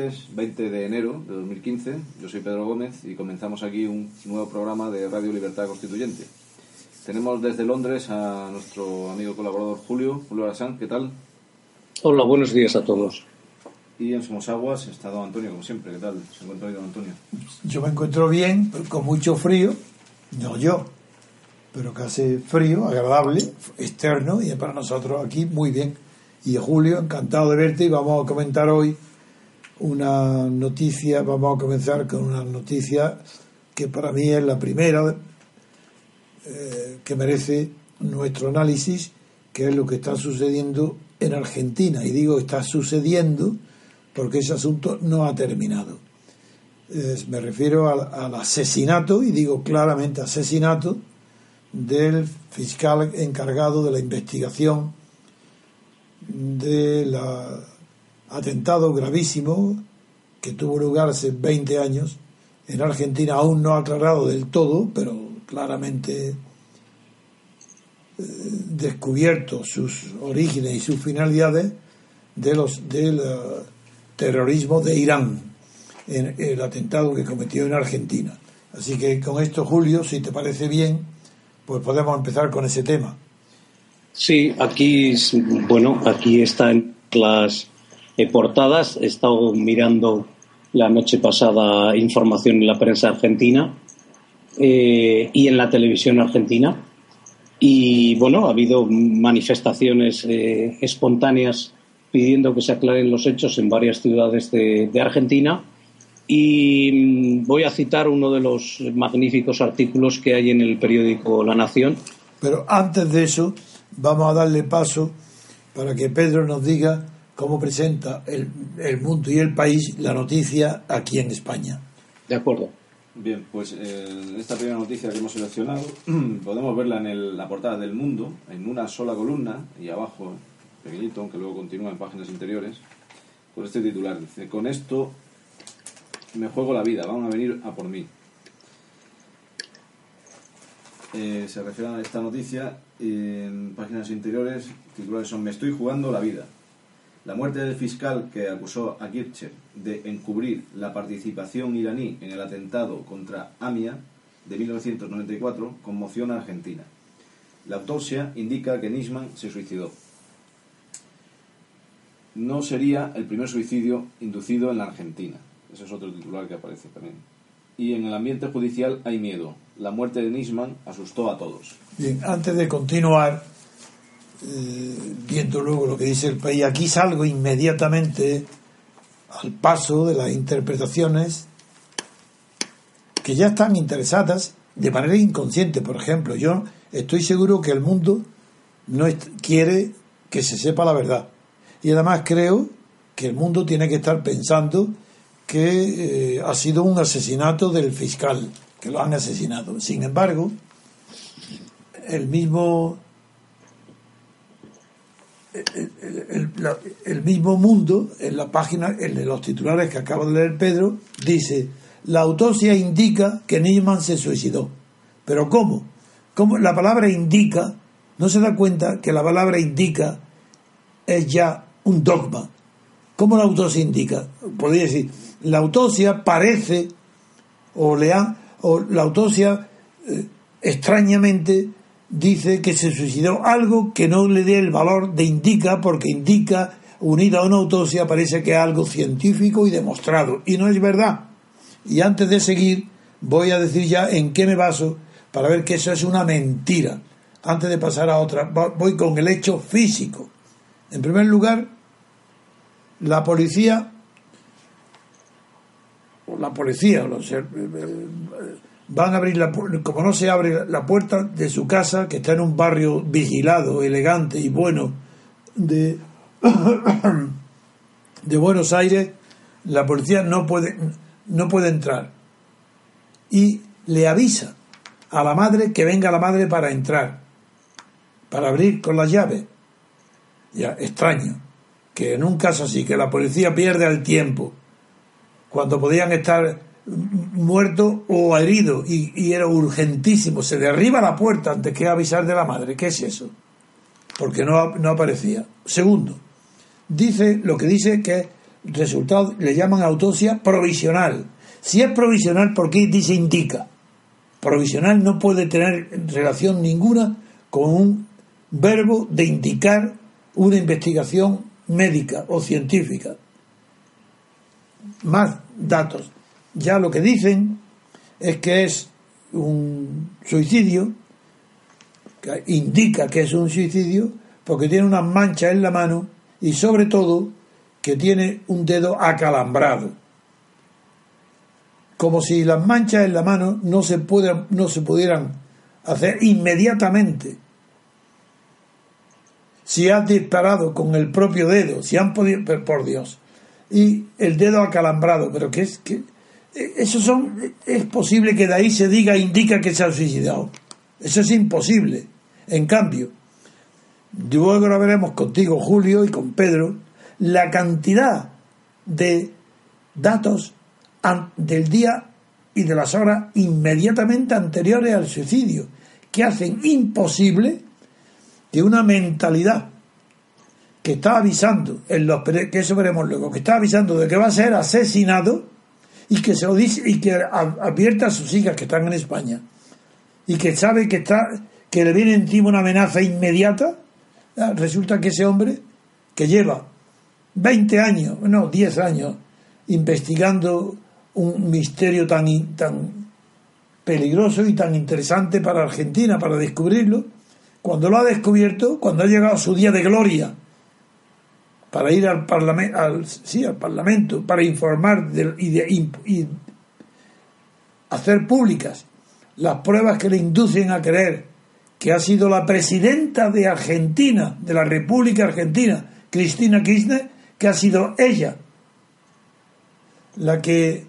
martes 20 de enero de 2015. Yo soy Pedro Gómez y comenzamos aquí un nuevo programa de Radio Libertad Constituyente. Tenemos desde Londres a nuestro amigo colaborador Julio, Julio Arasán, ¿qué tal? Hola, buenos días a todos. Y en Somosaguas está don Antonio, como siempre, ¿qué tal? ¿Se encuentra hoy don Antonio? Yo me encuentro bien, con mucho frío, no yo, pero casi frío, agradable, externo, y para nosotros aquí muy bien. Y Julio, encantado de verte y vamos a comentar hoy una noticia, vamos a comenzar con una noticia que para mí es la primera eh, que merece nuestro análisis, que es lo que está sucediendo en Argentina. Y digo está sucediendo porque ese asunto no ha terminado. me refiero al, asesinato, y digo claramente asesinato, del fiscal encargado de la investigación del atentado gravísimo que tuvo lugar hace 20 años en Argentina, aún no aclarado del todo, pero claramente eh, descubierto sus orígenes y sus finalidades de los del eh, terrorismo de Irán, en el atentado que cometió en Argentina. Así que con esto, Julio, si te parece bien, pues podemos empezar con ese tema. Sí, aquí, bueno, aquí están las portadas. He estado mirando la noche pasada información en la prensa argentina eh, y en la televisión argentina. Y bueno, ha habido manifestaciones eh, espontáneas pidiendo que se aclaren los hechos en varias ciudades de, Argentina. Y mm, voy a citar uno de los magníficos artículos que hay en el periódico La Nación. Pero antes de eso, vamos a darle paso para que Pedro nos diga cómo presenta el, el mundo y el país la noticia aquí en España. De acuerdo. Bien, pues eh, esta primera noticia que hemos seleccionado podemos verla en la portada del Mundo, en una sola columna y abajo, pequeñito, aunque luego continúa en páginas interiores, con este titular. Dice, con esto me juego la vida, van a venir a por mí. Eh, se refiere a esta noticia en páginas interiores, titulares son Me estoy jugando la vida. La muerte del fiscal que acusó a Kircher de encubrir la participación iraní en el atentado contra Amia de 1994 conmociona a Argentina. La autopsia indica que Nisman se suicidó. No sería el primer suicidio inducido en la Argentina. Ese es otro titular que aparece también. Y en el ambiente judicial hay miedo. La muerte de Nisman asustó a todos. Bien, antes de continuar, eh, viendo luego lo que dice el país, aquí salgo inmediatamente al paso de las interpretaciones que ya están interesadas de manera inconsciente. Por ejemplo, yo estoy seguro que el mundo no quiere que se sepa la verdad. Y además creo que el mundo tiene que estar pensando que eh, ha sido un asesinato del fiscal, que lo han asesinado. Sin embargo, el mismo el, mismo mundo, en la página, en los titulares que acaba de leer Pedro, dice, la autopsia indica que Neyman se suicidó. ¿Pero cómo? ¿Cómo? La palabra indica, no se da cuenta que la palabra indica es ya un dogma. ¿Cómo la autopsia indica? Podría decir, la autopsia parece, o, le o la autopsia eh, extrañamente dice que se suicidó algo que no le dé el valor de indica, porque indica, unida a una autopsia, parece que es algo científico y demostrado. Y no es verdad. Y antes de seguir, voy a decir ya en qué me baso para ver que eso es una mentira. Antes de pasar a otra, voy con el hecho físico. En primer lugar, la policía, la policía, los, van a abrir la como no se abre la puerta de su casa que está en un barrio vigilado elegante y bueno de de Buenos Aires la policía no puede no puede entrar. Y le avisa a la madre que venga la madre para entrar para abrir con la llave ya extraño que en un caso así que la policía pierde el tiempo cuando podían estar muerto o herido y, era urgentísimo, se derriba la puerta antes que avisar de la madre. ¿Qué es eso? Porque no, no aparecía. Segundo, dice lo que dice que resultado le llaman autopsia provisional. Si es provisional, ¿por qué dice indica? Provisional no puede tener relación ninguna con un verbo de indicar una investigación médica o científica. Más datos. Ya lo que dicen es que es un suicidio, que indica que es un suicidio, porque tiene una mancha en la mano y sobre todo que tiene un dedo acalambrado. Como si las manchas en la mano no se, puedan, no se pudieran hacer inmediatamente. Si has disparado con el propio dedo, si han podido, por Dios, y el dedo acalambrado, pero que es que eso son es posible que de ahí se diga indica que se ha suicidado. Eso es imposible. En cambio, luego lo veremos contigo, Julio, y con Pedro, la cantidad de datos del día y de las horas inmediatamente anteriores al suicidio, que hacen imposible que una mentalidad que está avisando, en los, que eso veremos luego, que está avisando de que va a ser asesinado y que se lo dice y que advierta a sus hijas que están en España y que sabe que está que le viene encima una amenaza inmediata, ah, resulta que ese hombre que lleva 20 años, no, 10 años investigando un misterio tan, tan peligroso y tan interesante para Argentina, para descubrirlo, cuando lo ha descubierto, cuando ha llegado su día de gloria, para ir al parlamento, al, sí, al parlamento, para informar y, y hacer públicas las pruebas que le inducen a creer que ha sido la presidenta de Argentina, de la República Argentina, Cristina Kirchner, que ha sido ella la que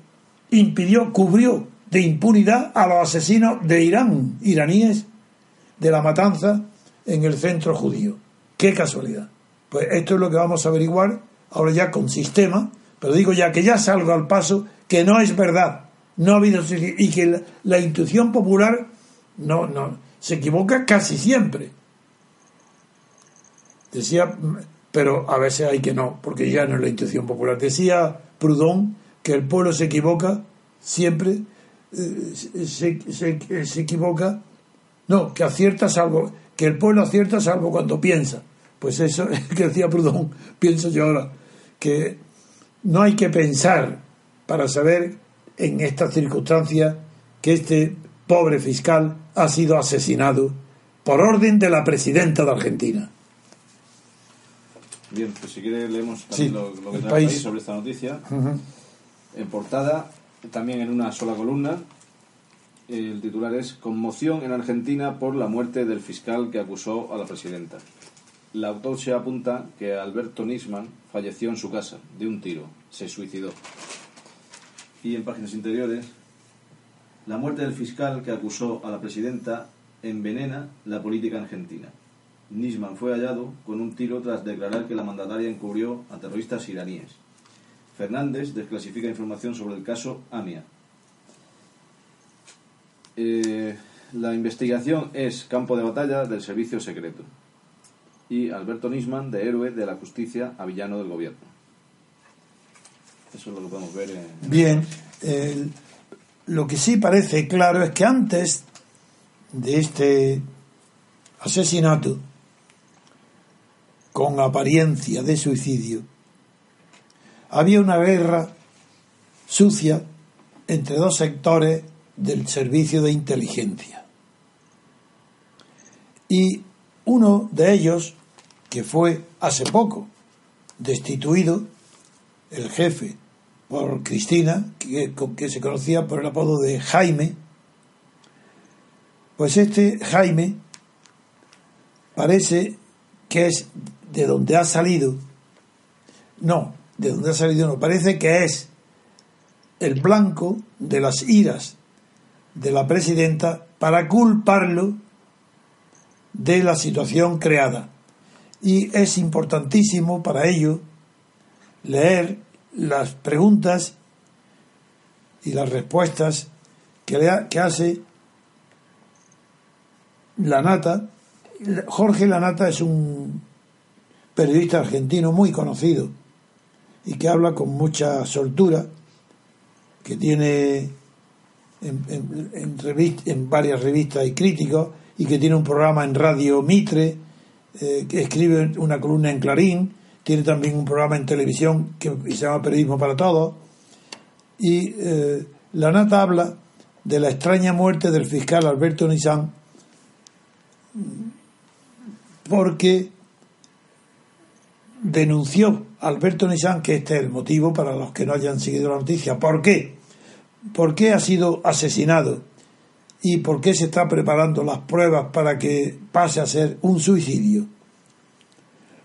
impidió, cubrió de impunidad a los asesinos de Irán, iraníes, de la matanza en el centro judío. Qué casualidad. Pues esto es lo que vamos a averiguar ahora ya con sistema, pero digo ya que ya salgo al paso que no es verdad, no ha habido y que la, la intuición popular no, no, se equivoca casi siempre. Decía, pero a veces hay que no, porque ya no es la intuición popular. Decía Proudhon que el pueblo se equivoca siempre, eh, se, se, se, equivoca, no, que acierta salvo, que el pueblo acierta salvo cuando piensa. Pues eso es que decía Proudhon, pienso yo ahora, que no hay que pensar para saber en estas circunstancias que este pobre fiscal ha sido asesinado por orden de la presidenta de Argentina. Bien, pues si quiere leemos también lo, que trae país. país sobre esta noticia. En portada, también en una sola columna, el titular es Conmoción en Argentina por la muerte del fiscal que acusó a la presidenta. La autopsia apunta que Alberto Nisman falleció en su casa de un tiro, se suicidó. Y en páginas interiores, la muerte del fiscal que acusó a la presidenta envenena la política argentina. Nisman fue hallado con un tiro tras declarar que la mandataria encubrió a terroristas iraníes. Fernández desclasifica información sobre el caso AMIA. Eh, la investigación es campo de batalla del servicio secreto y Alberto Nisman de héroe de la justicia a villano del gobierno. Eso es lo que podemos ver. En... Bien, lo que sí parece claro es que antes de este asesinato, con apariencia de suicidio, había una guerra sucia entre dos sectores del servicio de inteligencia. Y uno de ellos que fue hace poco destituido el jefe por Cristina, que, que, se conocía por el apodo de Jaime, pues este Jaime parece que es de donde ha salido, no, de donde ha salido no, parece que es el blanco de las iras de la presidenta para culparlo de la situación creada y es importantísimo para ello leer las preguntas y las respuestas que, le que hace Lanata. Jorge Lanata es un periodista argentino muy conocido y que habla con mucha soltura, que tiene en, en, varias revistas y críticos y que tiene un programa en Radio Mitre, eh, escribe una columna en Clarín, tiene también un programa en televisión que se llama Periodismo para Todos. Y eh, la nata habla de la extraña muerte del fiscal Alberto Nissan porque denunció Alberto Nissan, que este es el motivo para los que no hayan seguido la noticia. ¿Por qué? ¿Por qué ha sido asesinado? ¿Y por qué se está preparando las pruebas para que pase a ser un suicidio?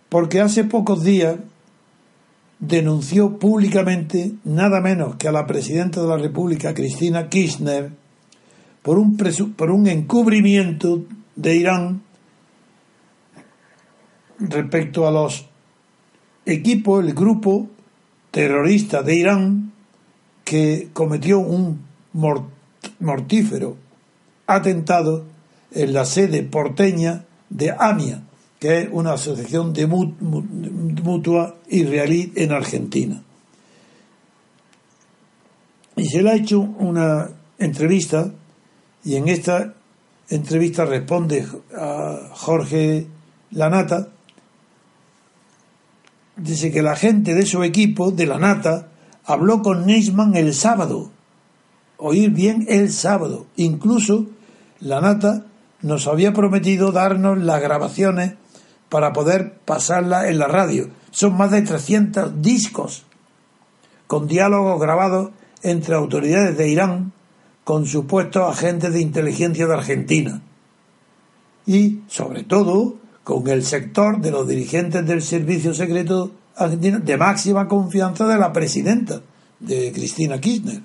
Porque hace pocos días denunció públicamente nada menos que a la presidenta de la República, Cristina Kirchner, por un, por un encubrimiento de Irán respecto a los equipos, el grupo terrorista de Irán que cometió un mortífero atentado en la sede porteña de AMIA, que es una asociación de mutua israelí en Argentina. Y se le ha hecho una entrevista y en esta entrevista responde a Jorge Lanata, dice que la gente de su equipo, de la Nata, habló con Neisman el sábado. Oír bien el sábado. Incluso la Nata nos había prometido darnos las grabaciones para poder pasarlas en la radio. Son más de 300 discos con diálogos grabados entre autoridades de Irán con supuestos agentes de inteligencia de Argentina. Y, sobre todo, con el sector de los dirigentes del servicio secreto argentino de máxima confianza de la presidenta, de Cristina Kirchner.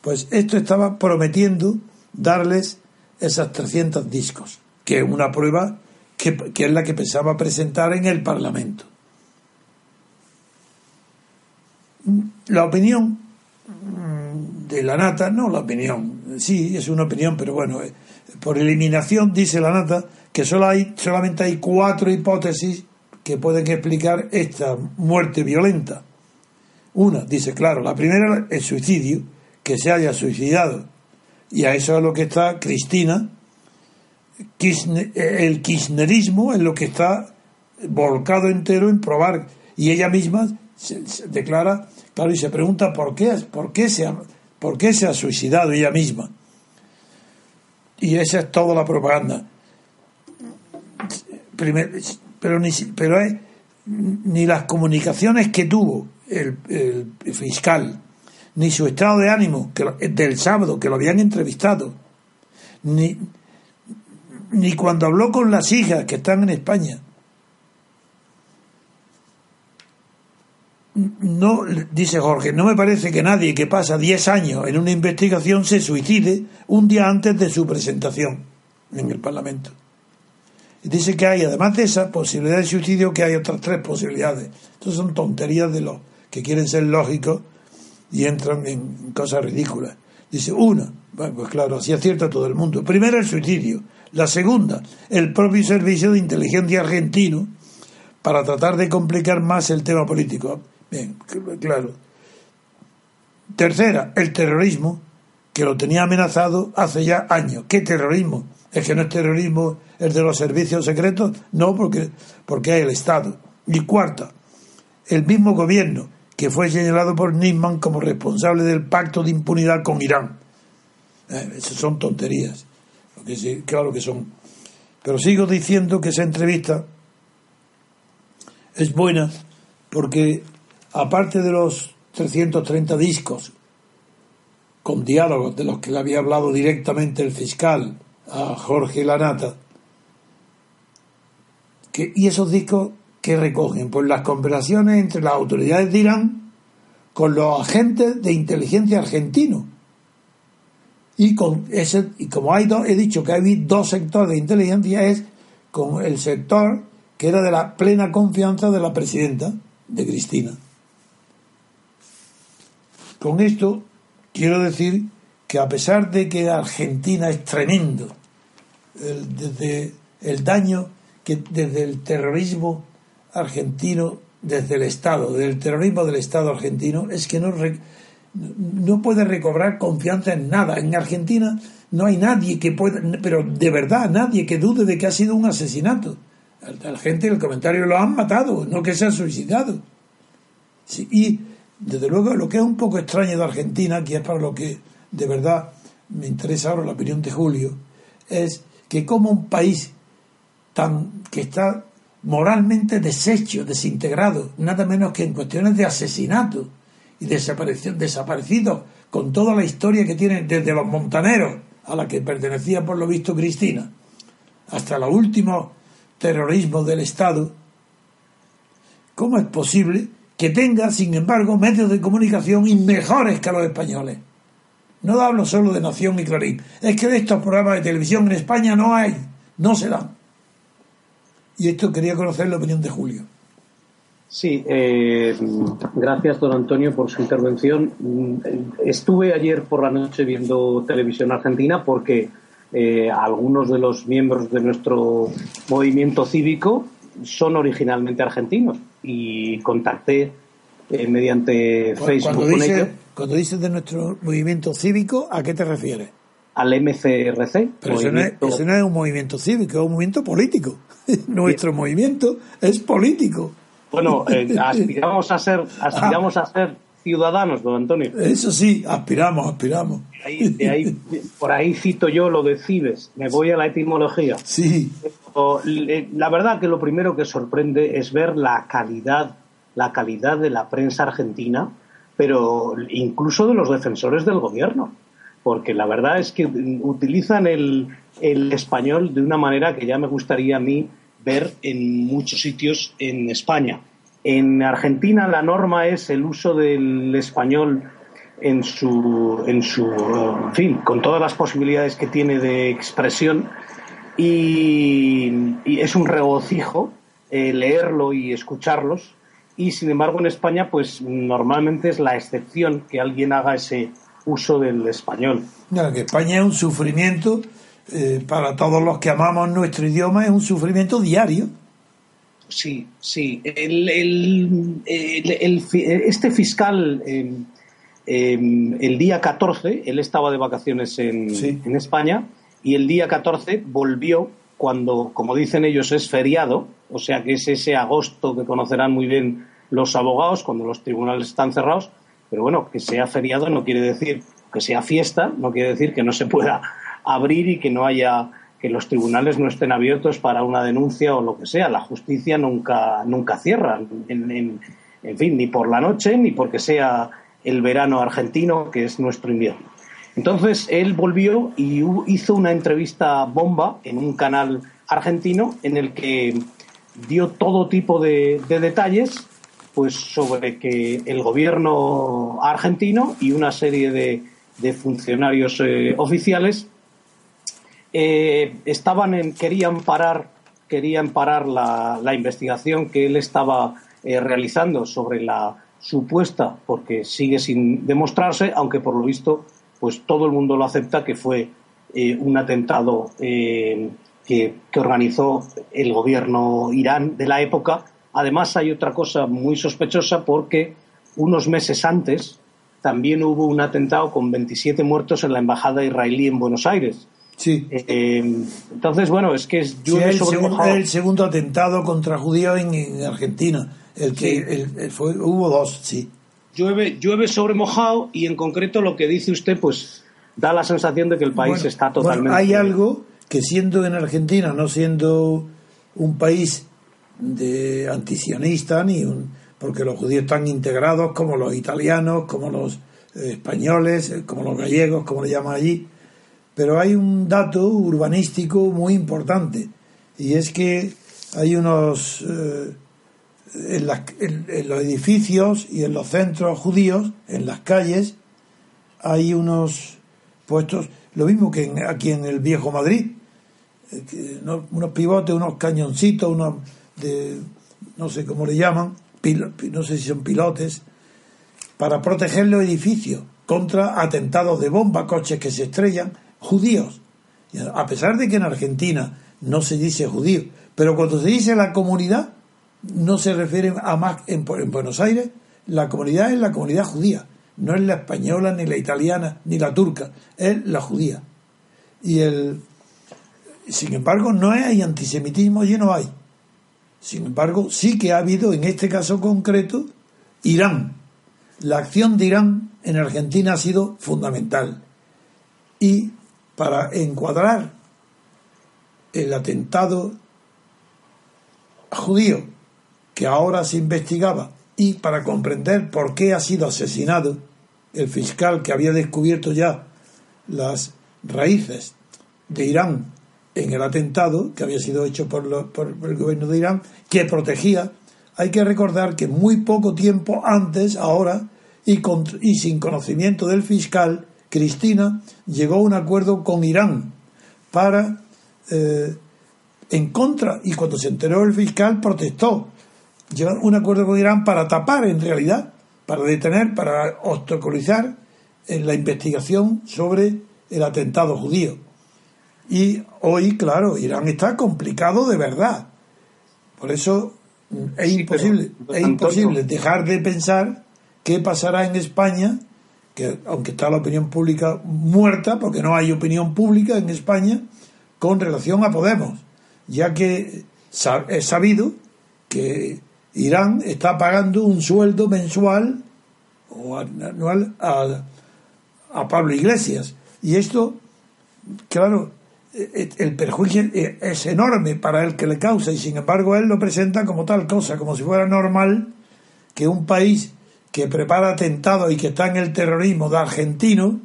Pues esto estaba prometiendo darles esas 300 discos, que es una prueba que, que es la que pensaba presentar en el Parlamento. La opinión de la nata, no la opinión, sí, es una opinión, pero bueno, eh, por eliminación dice la nata que solo hay, solamente hay cuatro hipótesis que pueden explicar esta muerte violenta. Una, dice, claro, la primera es suicidio, que se haya suicidado. Y a eso es lo que está Cristina. el kirchnerismo es lo que está volcado entero en probar. Y ella misma se, declara, claro, y se pregunta por qué, por qué se ha, por qué se ha suicidado ella misma. Y esa es toda la propaganda pero ni, pero ni las comunicaciones que tuvo el, fiscal, ni su estado de ánimo que, del sábado, que lo habían entrevistado, ni, ni cuando habló con las hijas que están en España. No, dice Jorge, no me parece que nadie que pasa 10 años en una investigación se suicide un día antes de su presentación en el Parlamento dice que hay, además de esa posibilidad de suicidio, que hay otras tres posibilidades. Entonces son tonterías de los que quieren ser lógicos y entran en cosas ridículas. Dice, una, pues claro, así acierta todo el mundo. Primera, el suicidio. La segunda, el propio servicio de inteligencia argentino para tratar de complicar más el tema político. Bien, claro. Tercera, el terrorismo, que lo tenía amenazado hace ya años. ¿Qué terrorismo? ¿Es que no es terrorismo el de los servicios secretos? No, porque, porque hay el Estado. Y cuarta, el mismo gobierno que fue señalado por Nisman como responsable del pacto de impunidad con Irán. Eh, esas son tonterías. claro que son. Pero sigo diciendo que esa entrevista es buena porque, aparte de los 330 discos con diálogos de los que le había hablado directamente el fiscal a Jorge Lanata. Que, y esos discos que recogen pues las conversaciones entre las autoridades de Irán con los agentes de inteligencia argentinos. Y con ese, y como hay dos, he dicho que hay dos sectores de inteligencia, es con el sector que era de la plena confianza de la presidenta, de Cristina. Con esto quiero decir que a pesar de que Argentina es tremendo, desde el daño que desde el terrorismo argentino desde el Estado, del terrorismo del Estado argentino, es que no, no puede recobrar confianza en nada. En Argentina no hay nadie que pueda, pero de verdad, nadie que dude de que ha sido un asesinato. La gente en el comentario lo han matado, no que se ha suicidado. y desde luego lo que es un poco extraño de Argentina, que es para lo que de verdad me interesa ahora la opinión de Julio, es que como un país tan que está moralmente deshecho, desintegrado, nada menos que en cuestiones de asesinato y desaparición, desaparecidos, con toda la historia que tiene desde los montaneros, a la que pertenecía por lo visto Cristina, hasta los últimos terrorismos del Estado, ¿cómo es posible que tenga, sin embargo, medios de comunicación y mejores que los españoles? No hablo solo de Nación y Clarín, es que de estos programas de televisión en España no hay, no se dan. Y esto quería conocer la opinión de Julio. Sí, eh, gracias don Antonio por su intervención. Estuve ayer por la noche viendo televisión argentina porque eh, algunos de los miembros de nuestro movimiento cívico son originalmente argentinos y contacté eh, mediante Facebook cuando dice, Cuando dices de nuestro movimiento cívico, ¿a qué te refieres? Al MCRC. Pero eso no, es, un movimiento cívico, es un movimiento político. Nuestro movimiento es político. Bueno, eh, aspiramos a ser, aspiramos a ser ciudadanos, don Antonio. Eso sí, aspiramos, aspiramos. por ahí cito yo lo de Cibes, me voy a la etimología. Sí. La verdad que lo primero que sorprende es ver la calidad, la calidad de la prensa argentina, pero incluso de los defensores del gobierno porque la verdad es que utilizan el, español de una manera que ya me gustaría a mí ver en muchos sitios en España. En Argentina la norma es el uso del español en su, en su, en fin, con todas las posibilidades que tiene de expresión y, es un regocijo eh, leerlo y escucharlos y sin embargo en España pues normalmente es la excepción que alguien haga ese uso del español. que España es un sufrimiento eh, para todos los que amamos nuestro idioma, es un sufrimiento diario. Sí, sí. El, este fiscal, em, em, el día 14, él estaba de vacaciones en, en España y el día 14 volvió cuando, como dicen ellos, es feriado, o sea que es ese agosto que conocerán muy bien los abogados cuando los tribunales están cerrados, pero bueno, que sea feriado no quiere decir que sea fiesta, no quiere decir que no se pueda abrir y que no haya que los tribunales no estén abiertos para una denuncia o lo que sea. La justicia nunca, nunca cierra, en, en, fin, ni por la noche ni porque sea el verano argentino, que es nuestro invierno. Entonces él volvió y hizo una entrevista bomba en un canal argentino en el que dio todo tipo de detalles pues sobre que el gobierno argentino y una serie de, funcionarios eh, oficiales eh, estaban en, querían parar querían parar la, investigación que él estaba eh, realizando sobre la supuesta porque sigue sin demostrarse aunque por lo visto pues todo el mundo lo acepta que fue un atentado que, que organizó el gobierno Irán de la época Además, hay otra cosa muy sospechosa porque unos meses antes también hubo un atentado con 27 muertos en la embajada israelí en Buenos Aires. Sí. Eh, entonces, bueno, es que es el, segundo, el segundo atentado contra judíos en, Argentina. El que fue, hubo dos, sí. Llueve, llueve sobre mojado y en concreto lo que dice usted, pues da la sensación de que el país está totalmente. hay algo que siendo en Argentina, no siendo un país de antisionista, ni un, porque los judíos están integrados como los italianos, como los eh, españoles, eh, como los gallegos, como le llaman allí. Pero hay un dato urbanístico muy importante, y es que hay unos. Eh, en, en, los edificios y en los centros judíos, en las calles, hay unos puestos, lo mismo que aquí en el viejo Madrid, unos pivotes, unos cañoncitos, unos no sé cómo le llaman, no sé si son pilotes, para proteger los edificios contra atentados de bomba, coches que se estrellan, judíos. A pesar de que en Argentina no se dice judío, pero cuando se dice la comunidad, no se refiere a más en, en Buenos Aires, la comunidad es la comunidad judía, no es la española, ni la italiana, ni la turca, es la judía. Y el, sin embargo, no hay antisemitismo, y no hay. Sin embargo, sí que ha habido, en este caso concreto, Irán. La acción de Irán en Argentina ha sido fundamental. Y para encuadrar el atentado judío que ahora se investigaba y para comprender por qué ha sido asesinado el fiscal que había descubierto ya las raíces de Irán en el atentado que había sido hecho por, el gobierno de Irán, que protegía, hay que recordar que muy poco tiempo antes, ahora, y, y sin conocimiento del fiscal, Cristina llegó a un acuerdo con Irán para eh, en contra y cuando se enteró el fiscal protestó. Llegó un acuerdo con Irán para tapar en realidad, para detener, para obstaculizar en la investigación sobre el atentado judío. Y hoy, claro, Irán está complicado de verdad. Por eso es imposible, es imposible dejar de pensar qué pasará en España, que aunque está la opinión pública muerta, porque no hay opinión pública en España, con relación a Podemos, ya que es sabido que Irán está pagando un sueldo mensual o anual a, a Pablo Iglesias. Y esto, claro, el perjuicio es enorme para el que le causa y sin embargo él lo presenta como tal cosa, como si fuera normal que un país que prepara atentados y que está en el terrorismo de argentino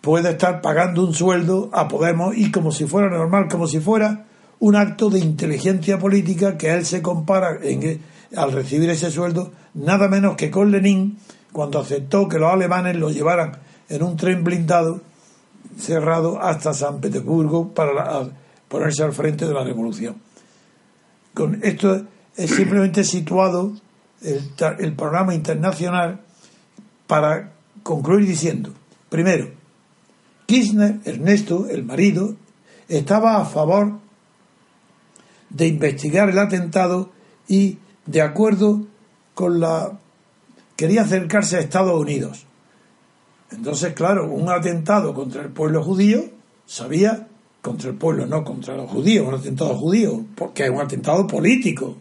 puede estar pagando un sueldo a Podemos y como si fuera normal, como si fuera un acto de inteligencia política que él se compara en, al recibir ese sueldo nada menos que con Lenin cuando aceptó que los alemanes lo llevaran en un tren blindado cerrado hasta San Petersburgo para ponerse al frente de la revolución. Con esto es simplemente situado el, el programa internacional para concluir diciendo, primero, Kirchner, Ernesto, el marido, estaba a favor de investigar el atentado y de acuerdo con la quería acercarse a Estados Unidos entonces, claro, un atentado contra el pueblo judío, sabía, contra el pueblo, no contra los judíos, un atentado judío, porque es un atentado político.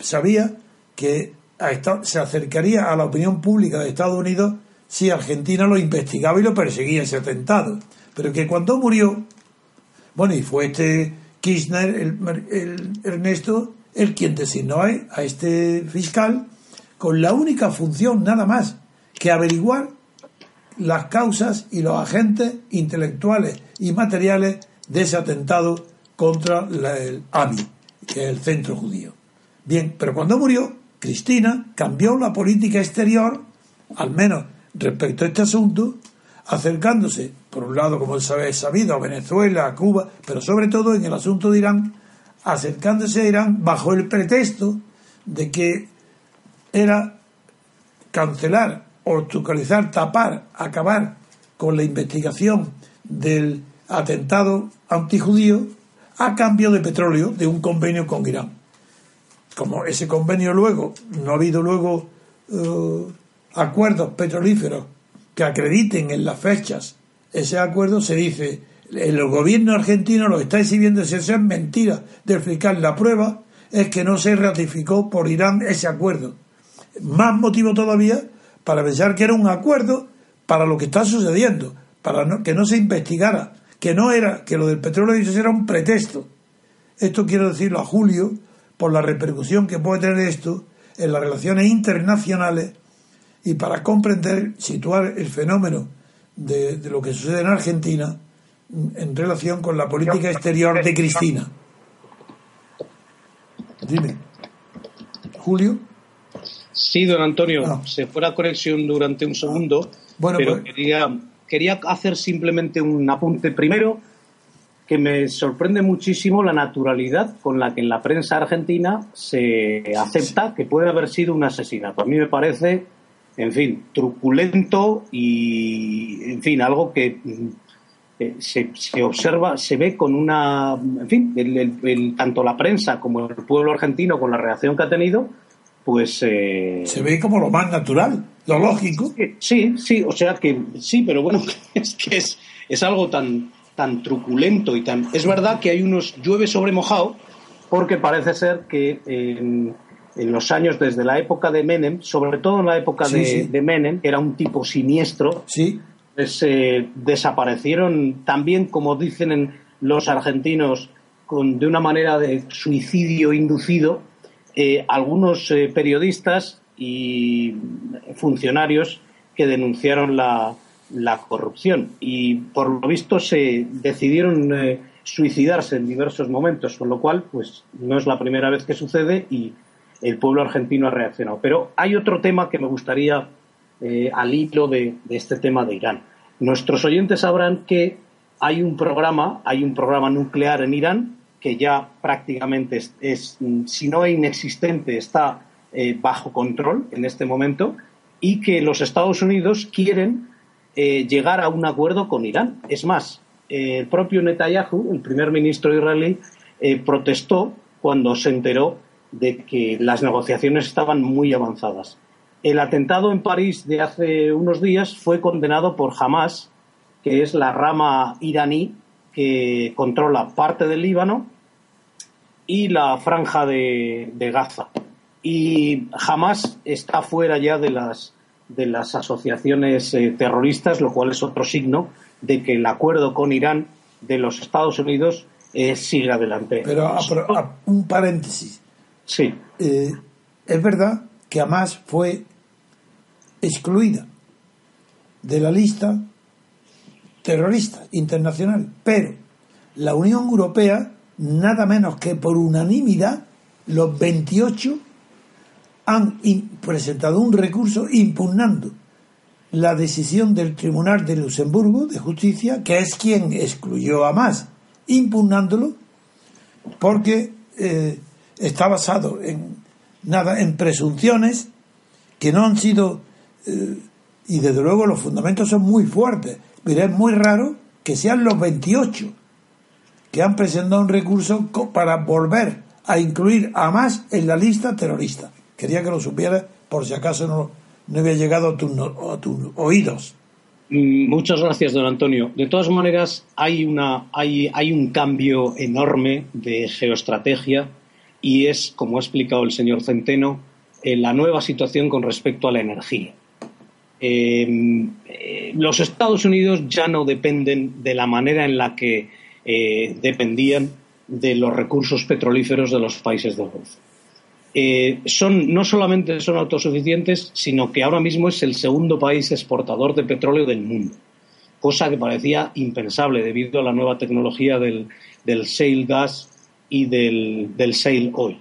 Sabía que se acercaría a la opinión pública de Estados Unidos si Argentina lo investigaba y lo perseguía ese atentado. Pero que cuando murió, bueno, y fue este Kirchner, el, Ernesto, el quien designó a este fiscal con la única función nada más que averiguar las causas y los agentes intelectuales y materiales de ese atentado contra el AMI, que es el centro judío. Bien, pero cuando murió, Cristina cambió la política exterior, al menos respecto a este asunto, acercándose, por un lado, como es sabido, a Venezuela, a Cuba, pero sobre todo en el asunto de Irán, acercándose a Irán bajo el pretexto de que era cancelar obstaculizar, tapar, acabar con la investigación del atentado antijudío a cambio de petróleo de un convenio con Irán. Como ese convenio luego, no ha habido luego eh, acuerdos petrolíferos que acrediten en las fechas ese acuerdo, se dice, el gobierno argentino lo está exhibiendo, si eso es mentira del fiscal. La prueba es que no se ratificó por Irán ese acuerdo. Más motivo todavía para pensar que era un acuerdo para lo que está sucediendo, para que no se investigara, que no era, que lo del petróleo era un pretexto. Esto quiero decirlo a Julio por la repercusión que puede tener esto en las relaciones internacionales y para comprender, situar el fenómeno de lo que sucede en Argentina en relación con la política exterior de Cristina. Dime. Julio. Sí, don Antonio, se fue la conexión durante un segundo, bueno, pero pues- quería, quería hacer simplemente un apunte primero que me sorprende muchísimo la naturalidad con la que en la prensa argentina se acepta que puede haber sido un asesinato. A mí me parece, en fin, truculento y, en fin, algo que eh, se, se, observa, se ve con una, en fin, el, tanto la prensa como el pueblo argentino con la reacción que ha tenido, pues... Eh, se ve como lo más natural, lo lógico. Sí, sí, o sea que sí, pero bueno, es que es, es algo tan, tan truculento y tan... Es verdad que hay unos llueve sobre mojado, porque parece ser que en, los años desde la época de Menem, sobre todo en la época de, de, Menem, que era un tipo siniestro, sí pues, eh, desaparecieron también, como dicen los argentinos, con, de una manera de suicidio inducido, eh, algunos eh, periodistas y funcionarios que denunciaron la, corrupción y por lo visto se decidieron suicidarse en diversos momentos, con lo cual pues no es la primera vez que sucede y el pueblo argentino ha reaccionado. Pero hay otro tema que me gustaría eh, al hilo de, este tema de Irán. Nuestros oyentes sabrán que hay un programa, hay un programa nuclear en Irán que ya prácticamente es, si no inexistente, está eh, bajo control en este momento y que los Estados Unidos quieren eh, llegar a un acuerdo con Irán. Es más, el propio Netanyahu, el primer ministro israelí, protestó cuando se enteró de que las negociaciones estaban muy avanzadas. El atentado en París de hace unos días fue condenado por Hamas, que es la rama iraní que controla parte del Líbano y la franja de, Gaza. Y Hamas está fuera ya de las, de las asociaciones eh, terroristas, lo cual es otro signo de que el acuerdo con Irán de los Estados Unidos eh, sigue adelante. Pero, un paréntesis. Sí. Eh, es verdad que Hamas fue excluida de la lista terrorista internacional. Pero la Unión Europea, nada menos que por unanimidad, los 28 han presentado un recurso impugnando la decisión del Tribunal de Luxemburgo de Justicia, que es quien excluyó a más, impugnándolo porque eh, está basado en nada en presunciones que no han sido eh, y desde luego los fundamentos son muy fuertes, pero es muy raro que sean los 28 que han presentado un recurso para volver a incluir a más en la lista terrorista. Quería que lo supieras por si acaso no, no había llegado a, tus oídos. Mm, muchas gracias, don Antonio. De todas maneras, hay, una, hay, hay un cambio enorme de geoestrategia y es, como ha explicado el señor Centeno, eh, la nueva situación con respecto a la energía. Eh, eh, los Estados Unidos ya no dependen de la manera en la que eh, dependían de los recursos petrolíferos de los países del Golfo. son, no solamente son autosuficientes, sino que ahora mismo es el segundo país exportador de petróleo del mundo, cosa que parecía impensable debido a la nueva tecnología del, shale gas y del, shale oil.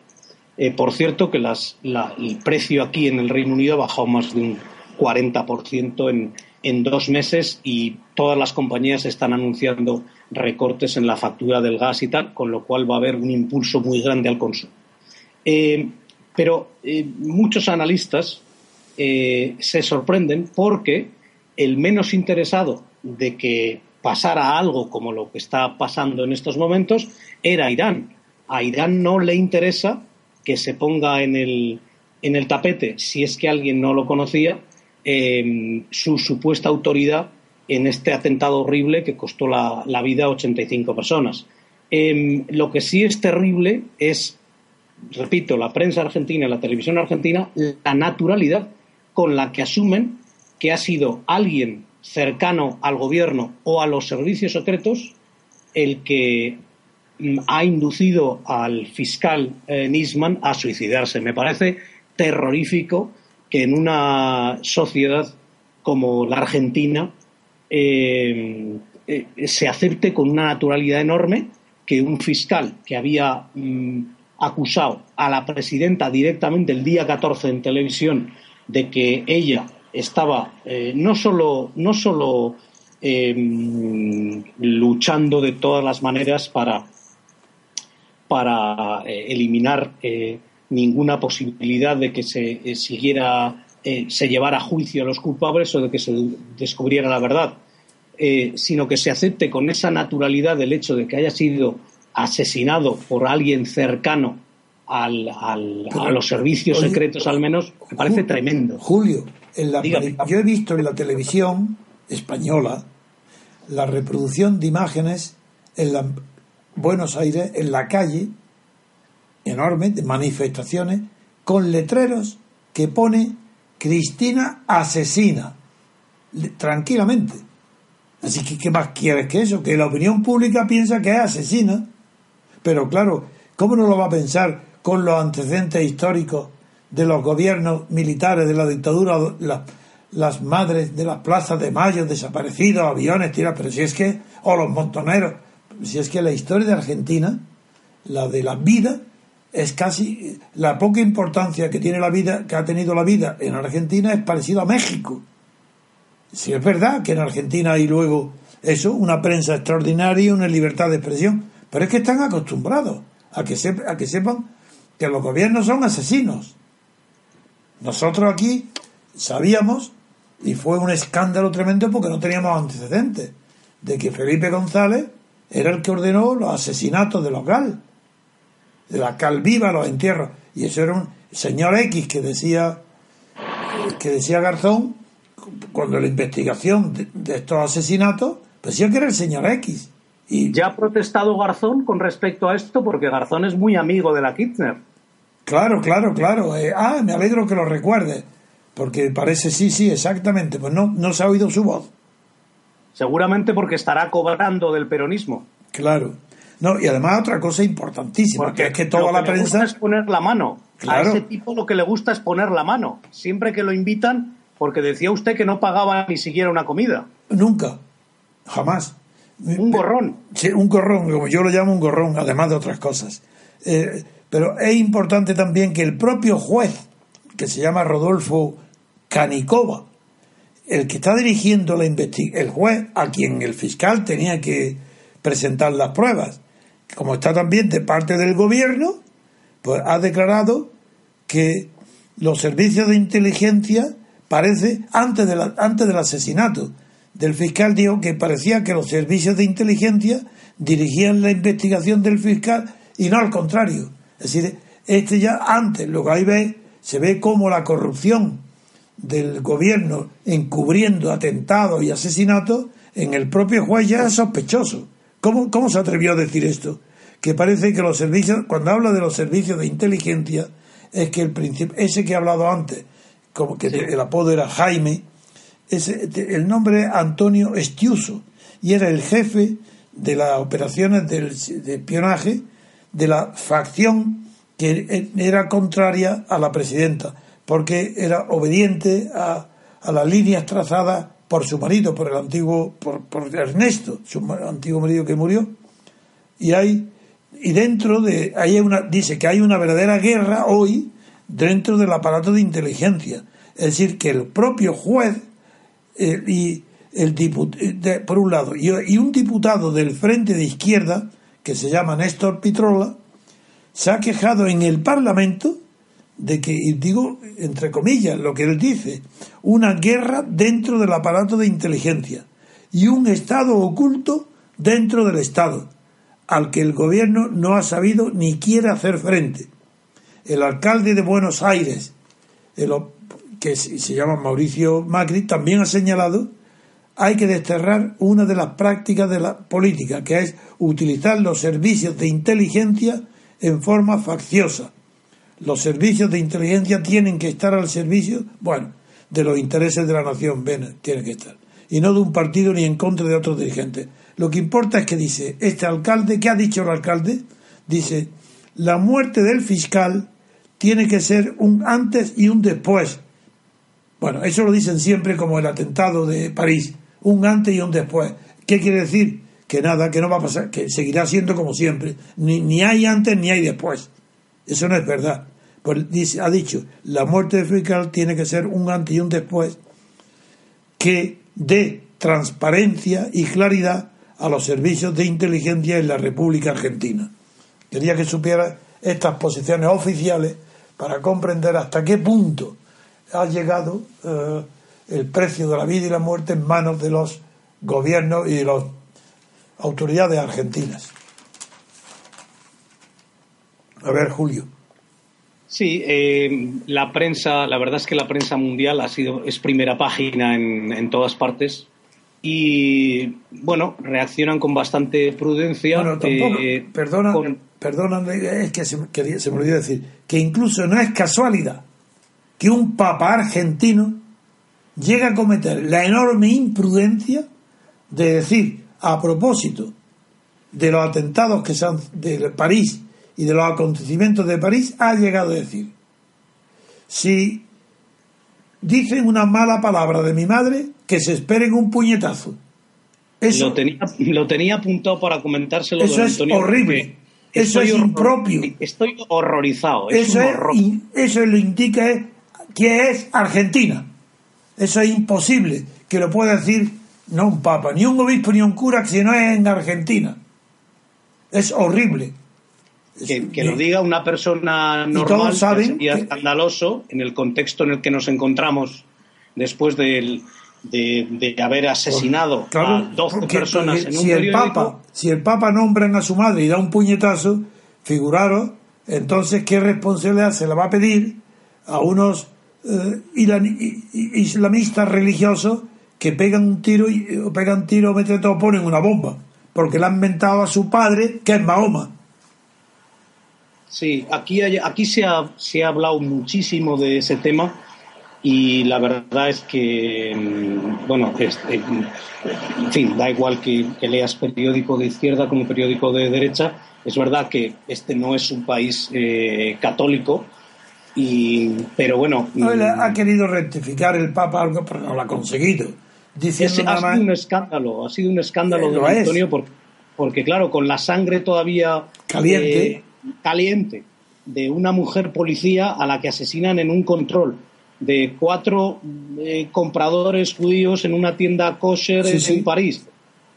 por cierto, que el precio aquí en el Reino Unido ha bajado más de un 40% en, en dos meses y todas las compañías están anunciando recortes en la factura del gas y tal, con lo cual va a haber un impulso muy grande al consumo. Eh, pero eh, muchos analistas eh, se sorprenden porque el menos interesado de que pasara algo como lo que está pasando en estos momentos era Irán. A Irán no le interesa que se ponga en el, en el tapete, si es que alguien no lo conocía, su supuesta autoridad en este atentado horrible que costó la, vida a 85 personas. Em, lo que sí es terrible es, repito, la prensa argentina y la televisión argentina, la naturalidad con la que asumen que ha sido alguien cercano al gobierno o a los servicios secretos el que mm, ha inducido al fiscal eh, Nisman a suicidarse. Me parece terrorífico que en una sociedad como la Argentina eh, eh, se acepte con una naturalidad enorme que un fiscal que había mm, acusado a la presidenta directamente el día 14 en televisión de que ella estaba eh, no solo, no solo luchando de todas las maneras para, para eliminar ninguna posibilidad de que se siguiera, eh, se llevara a juicio a los culpables o de que se descubriera la verdad. eh, sino que se acepte con esa naturalidad el hecho de que haya sido asesinado por alguien cercano al, al, a los servicios secretos al menos, me parece tremendo. Julio, en la, yo he visto en la televisión española la reproducción de imágenes en la, Buenos Aires, en la calle, enorme, de manifestaciones, con letreros que pone Cristina asesina, tranquilamente. Así que, ¿qué más quieres que eso? Que la opinión pública piensa que es asesina. Pero claro, ¿cómo no lo va a pensar con los antecedentes históricos de los gobiernos militares de la dictadura, las madres de las plazas de Mayo desaparecidos, aviones tirados, pero si es que, o los montoneros, si es que la historia de Argentina, la de la vida, es casi la poca importancia que tiene la vida, que ha tenido la vida en Argentina es parecido a México. Si es verdad que en Argentina hay luego eso, una prensa extraordinaria, una libertad de expresión, pero es que están acostumbrados a que, a que sepan que los gobiernos son asesinos. Nosotros aquí sabíamos, y fue un escándalo tremendo porque no teníamos antecedentes, de que Felipe González era el que ordenó los asesinatos de los GAL, la cal viva, los entierros. Y eso era un señor X que decía, que decía Garzón, cuando la investigación de, estos asesinatos, pues sí que era el señor X. Y ya ha protestado Garzón con respecto a esto porque Garzón es muy amigo de la Kirchner. Claro, claro, claro. Eh, ah, me alegro que lo recuerde, porque parece sí, sí, exactamente. Pues no, no se ha oído su voz. Seguramente porque estará cobrando del peronismo. Claro. No, y además otra cosa importantísima, porque es que toda la prensa... Le gusta es poner la mano. A ese tipo lo que le gusta es poner la mano. Siempre que lo invitan, porque decía usted que no pagaba ni siquiera una comida. Nunca. Jamás. Un gorrón. Sí, un gorrón, como yo lo llamo un gorrón, además de otras cosas. Eh, pero es importante también que el propio juez, que se llama Rodolfo Canicova, el que está dirigiendo la investigación, el juez a quien el fiscal tenía que presentar las pruebas, como está también de parte del gobierno, pues ha declarado que los servicios de inteligencia parece antes, de antes del asesinato del fiscal dijo que parecía que los servicios de inteligencia dirigían la investigación del fiscal y no al contrario. Es decir, este ya antes, lo que ahí ve, se ve como la corrupción del gobierno encubriendo atentados y asesinatos en el propio juez ya es sospechoso. ¿Cómo, ¿Cómo se atrevió a decir esto? Que parece que los servicios, cuando habla de los servicios de inteligencia, es que el principio, ese que he hablado antes, como que el apodo era Jaime, ese, el nombre es Antonio Estiuso, y era el jefe de las operaciones del, de espionaje de la facción que era contraria a la presidenta, porque era obediente a, a las líneas trazadas por su marido, por el antiguo, por, por Ernesto, su antiguo marido que murió. Y hay, y dentro de, hay una, dice que hay una verdadera guerra hoy dentro del aparato de inteligencia. Es decir, que el propio juez eh, y el diputado, por un lado, y, un diputado del Frente de Izquierda, que se llama Néstor Pitrola, se ha quejado en el Parlamento de que, y digo entre comillas lo que él dice, una guerra dentro del aparato de inteligencia y un Estado oculto dentro del Estado, al que el gobierno no ha sabido ni quiere hacer frente. El alcalde de Buenos Aires, que se llama Mauricio Macri, también ha señalado hay que desterrar una de las prácticas de la política, que es utilizar los servicios de inteligencia en forma facciosa. Los servicios de inteligencia tienen que estar al servicio, bueno, de los intereses de la nación, ven, tiene que estar. Y no de un partido ni en contra de otros dirigentes. Lo que importa es que dice, este alcalde, ¿qué ha dicho el alcalde? Dice, la muerte del fiscal tiene que ser un antes y un después. Bueno, eso lo dicen siempre como el atentado de París, un antes y un después. ¿Qué quiere decir? Que nada, que no va a pasar, que seguirá siendo como siempre. Ni, ni hay antes ni hay después. Eso no es verdad. Pues dice, ha dicho, la muerte del fiscal tiene que ser un antes y un después que dé transparencia y claridad a los servicios de inteligencia en la República Argentina. Quería que supiera estas posiciones oficiales para comprender hasta qué punto ha llegado eh, el precio de la vida y la muerte en manos de los gobiernos y las autoridades argentinas. A ver, Julio. Sí, eh, la prensa, la verdad es que la prensa mundial ha sido es primera página en, en todas partes y bueno reaccionan con bastante prudencia. Bueno, tampoco, eh, perdona, perdona, es que se, se me olvidó decir que incluso no es casualidad que un papa argentino llegue a cometer la enorme imprudencia de decir a propósito de los atentados que se han de París y de los acontecimientos de París ha llegado a decir si dicen una mala palabra de mi madre que se esperen un puñetazo. Eso, lo, tenía, lo tenía apuntado para comentárselo eso es horrible. eso es impropio. estoy horrorizado eso, eso lo indica que es Argentina. Eso es imposible que lo pueda decir no un papa, ni un obispo, ni un cura, si no es en Argentina. Es horrible. Que, lo diga una persona normal sería escandaloso en el contexto en el que nos encontramos después de, haber asesinado a 12 personas en un si el Papa Si el Papa nombra a su madre y da un puñetazo, figuraros, entonces qué responsabilidad se le va a pedir a unos eh, islamistas religiosos que pegan un tiro y pegan un tiro, meten todo, ponen una bomba, porque le han mentado a su padre que es Mahoma. Sí, aquí, aquí se, ha, se ha hablado muchísimo de ese tema y la verdad es que, mm, bueno, eh, en fin, da igual que, leas periódico de izquierda como periódico de derecha, es verdad que este no es un país eh, católico, y, pero bueno. ha mm, querido rectificar el Papa algo, pero no lo ha conseguido. Diciendo ha sido un escándalo, ha sido un escándalo eh, de Antonio, porque, claro, con la sangre todavía caliente. Eh, caliente de una mujer policía a la que asesinan en un control de cuatro eh, compradores judíos en una tienda kosher en París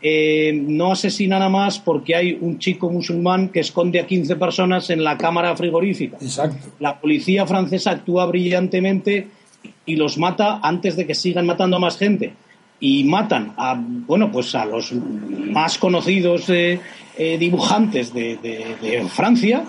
eh, no asesinan a más porque hay un chico musulmán que esconde a 15 personas en la cámara frigorífica. Exacto. La policía francesa actúa brillantemente y los mata antes de que sigan matando a más gente. Y matan a, bueno, pues a los más conocidos eh, eh, dibujantes de, Francia.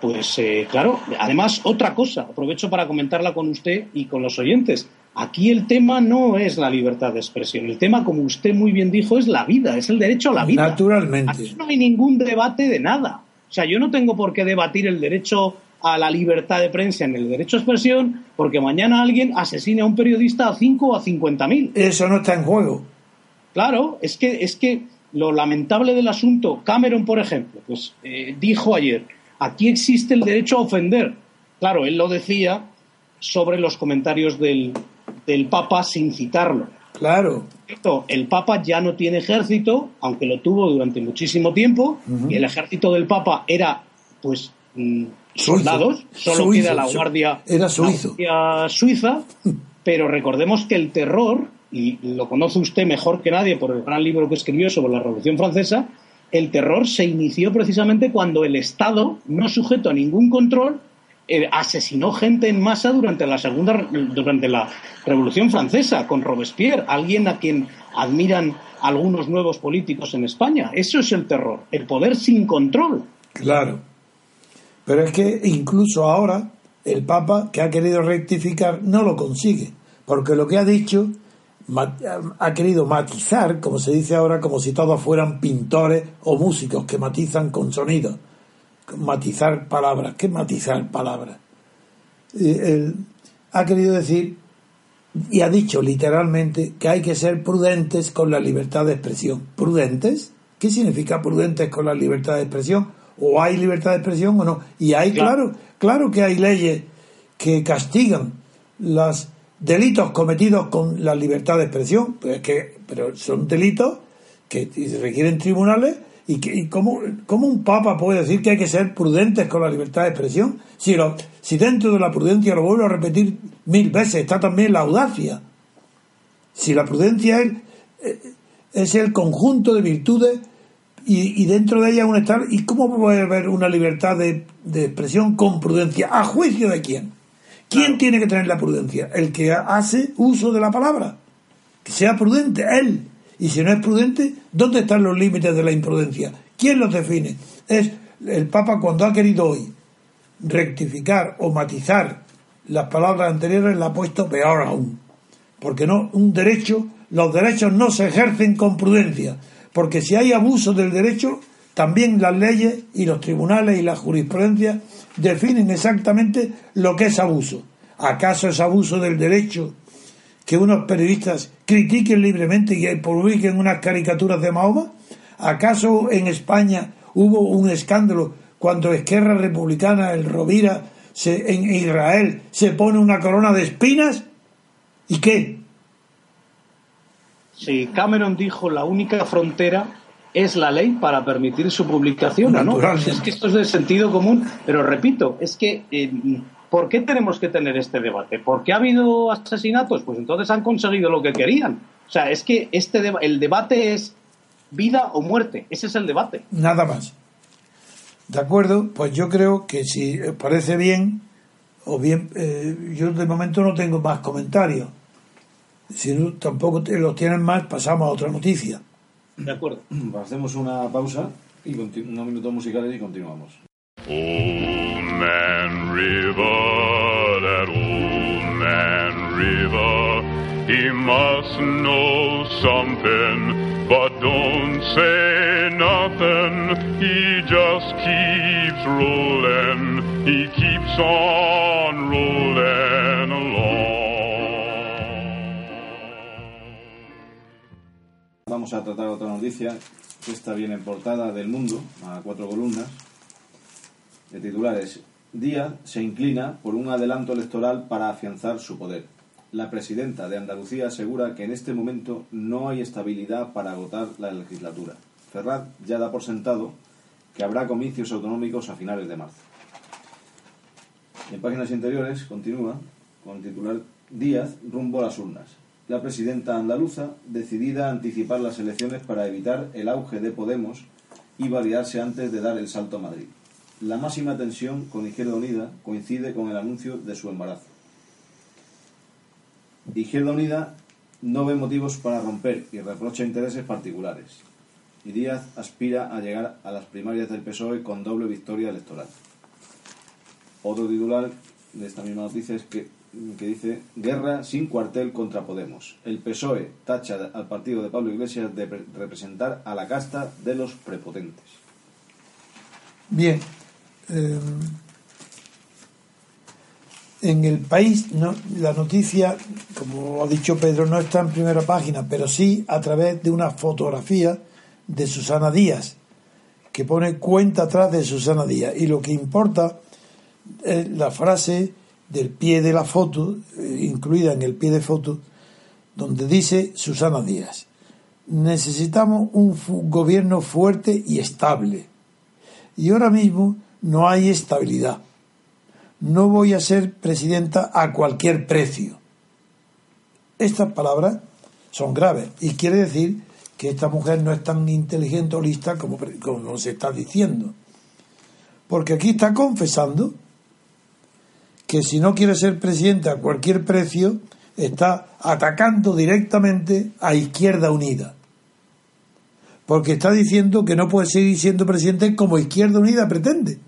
Pues claro, además otra cosa, aprovecho para comentarla con usted y con los oyentes. Aquí el tema no es la libertad de expresión. El tema, como usted muy bien dijo, es la vida, es el derecho a la vida. Naturalmente. Aquí no hay ningún debate de nada. O sea, yo no tengo por qué debatir el derecho a la libertad de prensa en el derecho a expresión porque mañana alguien asesine a un periodista a 5 o a 50 mil. Eso no está en juego. Claro, es que, es que lo lamentable del asunto, Cameron, por ejemplo, pues eh, dijo ayer, aquí existe el derecho a ofender. Claro, él lo decía sobre los comentarios del, del Papa sin citarlo. Claro. El Papa ya no tiene ejército, aunque lo tuvo durante muchísimo tiempo, y el ejército del Papa era, pues, mm, soldados, solo queda la guardia, era suiza, pero recordemos que el terror, y lo conoce usted mejor que nadie por el gran libro que escribió sobre la Revolución Francesa, el terror se inició precisamente cuando el Estado, no sujeto a ningún control, eh, asesinó gente en masa durante la segunda durante la Revolución Francesa con Robespierre, alguien a quien admiran algunos nuevos políticos en España. Eso es el terror, el poder sin control. Claro. Pero es que incluso ahora el Papa que ha querido rectificar no lo consigue, porque lo que ha dicho ha querido matizar, como se dice ahora, como si todos fueran pintores o músicos que matizan con sonido matizar palabras. ¿Qué matizar palabras? Él ha querido decir y ha dicho literalmente que hay que ser prudentes con la libertad de expresión. ¿Prudentes? ¿Qué significa prudentes con la libertad de expresión? ¿O hay libertad de expresión o no? Y hay, claro, claro, que hay leyes que castigan los delitos cometidos con la libertad de expresión, pero, que, pero son delitos que requieren tribunales ¿Y, que, cómo, un papa puede decir que hay que ser prudentes con la libertad de expresión? Si, lo, si dentro de la prudencia, lo vuelvo a repetir mil veces, está también la audacia. Si la prudencia es, eh, es el conjunto de virtudes y, dentro de ella un estar. ¿Y cómo puede haber una libertad de, expresión con prudencia? ¿A juicio de quién? ¿Quién tiene que tener la prudencia? El que hace uso de la palabra. Que sea prudente, él. Y si no es prudente, ¿dónde están los límites de la imprudencia? ¿Quién los define? Es el Papa cuando ha querido hoy rectificar o matizar las palabras anteriores, la ha puesto peor aún. Porque no, un derecho, los derechos no se ejercen con prudencia. Porque si hay abuso del derecho, también las leyes y los tribunales y la jurisprudencia definen exactamente lo que es abuso. ¿Acaso es abuso del derecho que unos periodistas critiquen libremente y publiquen unas caricaturas de Mahoma? ¿Acaso en España hubo un escándalo cuando Esquerra Republicana, el Rovira, se, en Israel se pone una corona de espinas? ¿Y qué? Si Cameron dijo la única frontera es la ley para permitir su publicación, ¿no? Es que esto es de sentido común, pero repito, es que eh, ¿por qué tenemos que tener este debate? ¿Por qué ha habido asesinatos? Pues entonces han conseguido lo que querían. O sea, es que este el debate es vida o muerte, ese es el debate. Nada más. De acuerdo, pues yo creo que si parece bien, o bien, eh, yo de momento no tengo más comentarios. Si no, tampoco los tienen más, pasamos a otra noticia. De acuerdo. Hacemos una pausa y unos minutos musicales y continuamos. Old Man River, that old man river, he must know something, but don't say nothing. He just keeps rolling, he keeps on Vamos a tratar otra noticia. Esta viene en portada del mundo, a cuatro columnas. De titulares. Díaz se inclina por un adelanto electoral para afianzar su poder. La presidenta de Andalucía asegura que en este momento no hay estabilidad para agotar la legislatura. Ferrat ya da por sentado que habrá comicios autonómicos a finales de marzo. En páginas interiores continúa con titular Díaz rumbo a las urnas la presidenta andaluza, decidida a anticipar las elecciones para evitar el auge de Podemos y validarse antes de dar el salto a Madrid. La máxima tensión con Izquierda Unida coincide con el anuncio de su embarazo. Izquierda Unida no ve motivos para romper y reprocha intereses particulares. Y Díaz aspira a llegar a las primarias del PSOE con doble victoria electoral. Otro titular de esta misma noticia es que que dice guerra sin cuartel contra Podemos. El PSOE tacha al partido de Pablo Iglesias de representar a la casta de los prepotentes. Bien. Eh, en el país no, la noticia, como ha dicho Pedro, no está en primera página, pero sí a través de una fotografía de Susana Díaz, que pone cuenta atrás de Susana Díaz. Y lo que importa es la frase del pie de la foto, eh, incluida en el pie de foto, donde dice Susana Díaz, necesitamos un gobierno fuerte y estable. Y ahora mismo no hay estabilidad. No voy a ser presidenta a cualquier precio. Estas palabras son graves y quiere decir que esta mujer no es tan inteligente o lista como, como se está diciendo. Porque aquí está confesando que si no quiere ser presidente a cualquier precio, está atacando directamente a Izquierda Unida. Porque está diciendo que no puede seguir siendo presidente como Izquierda Unida pretende.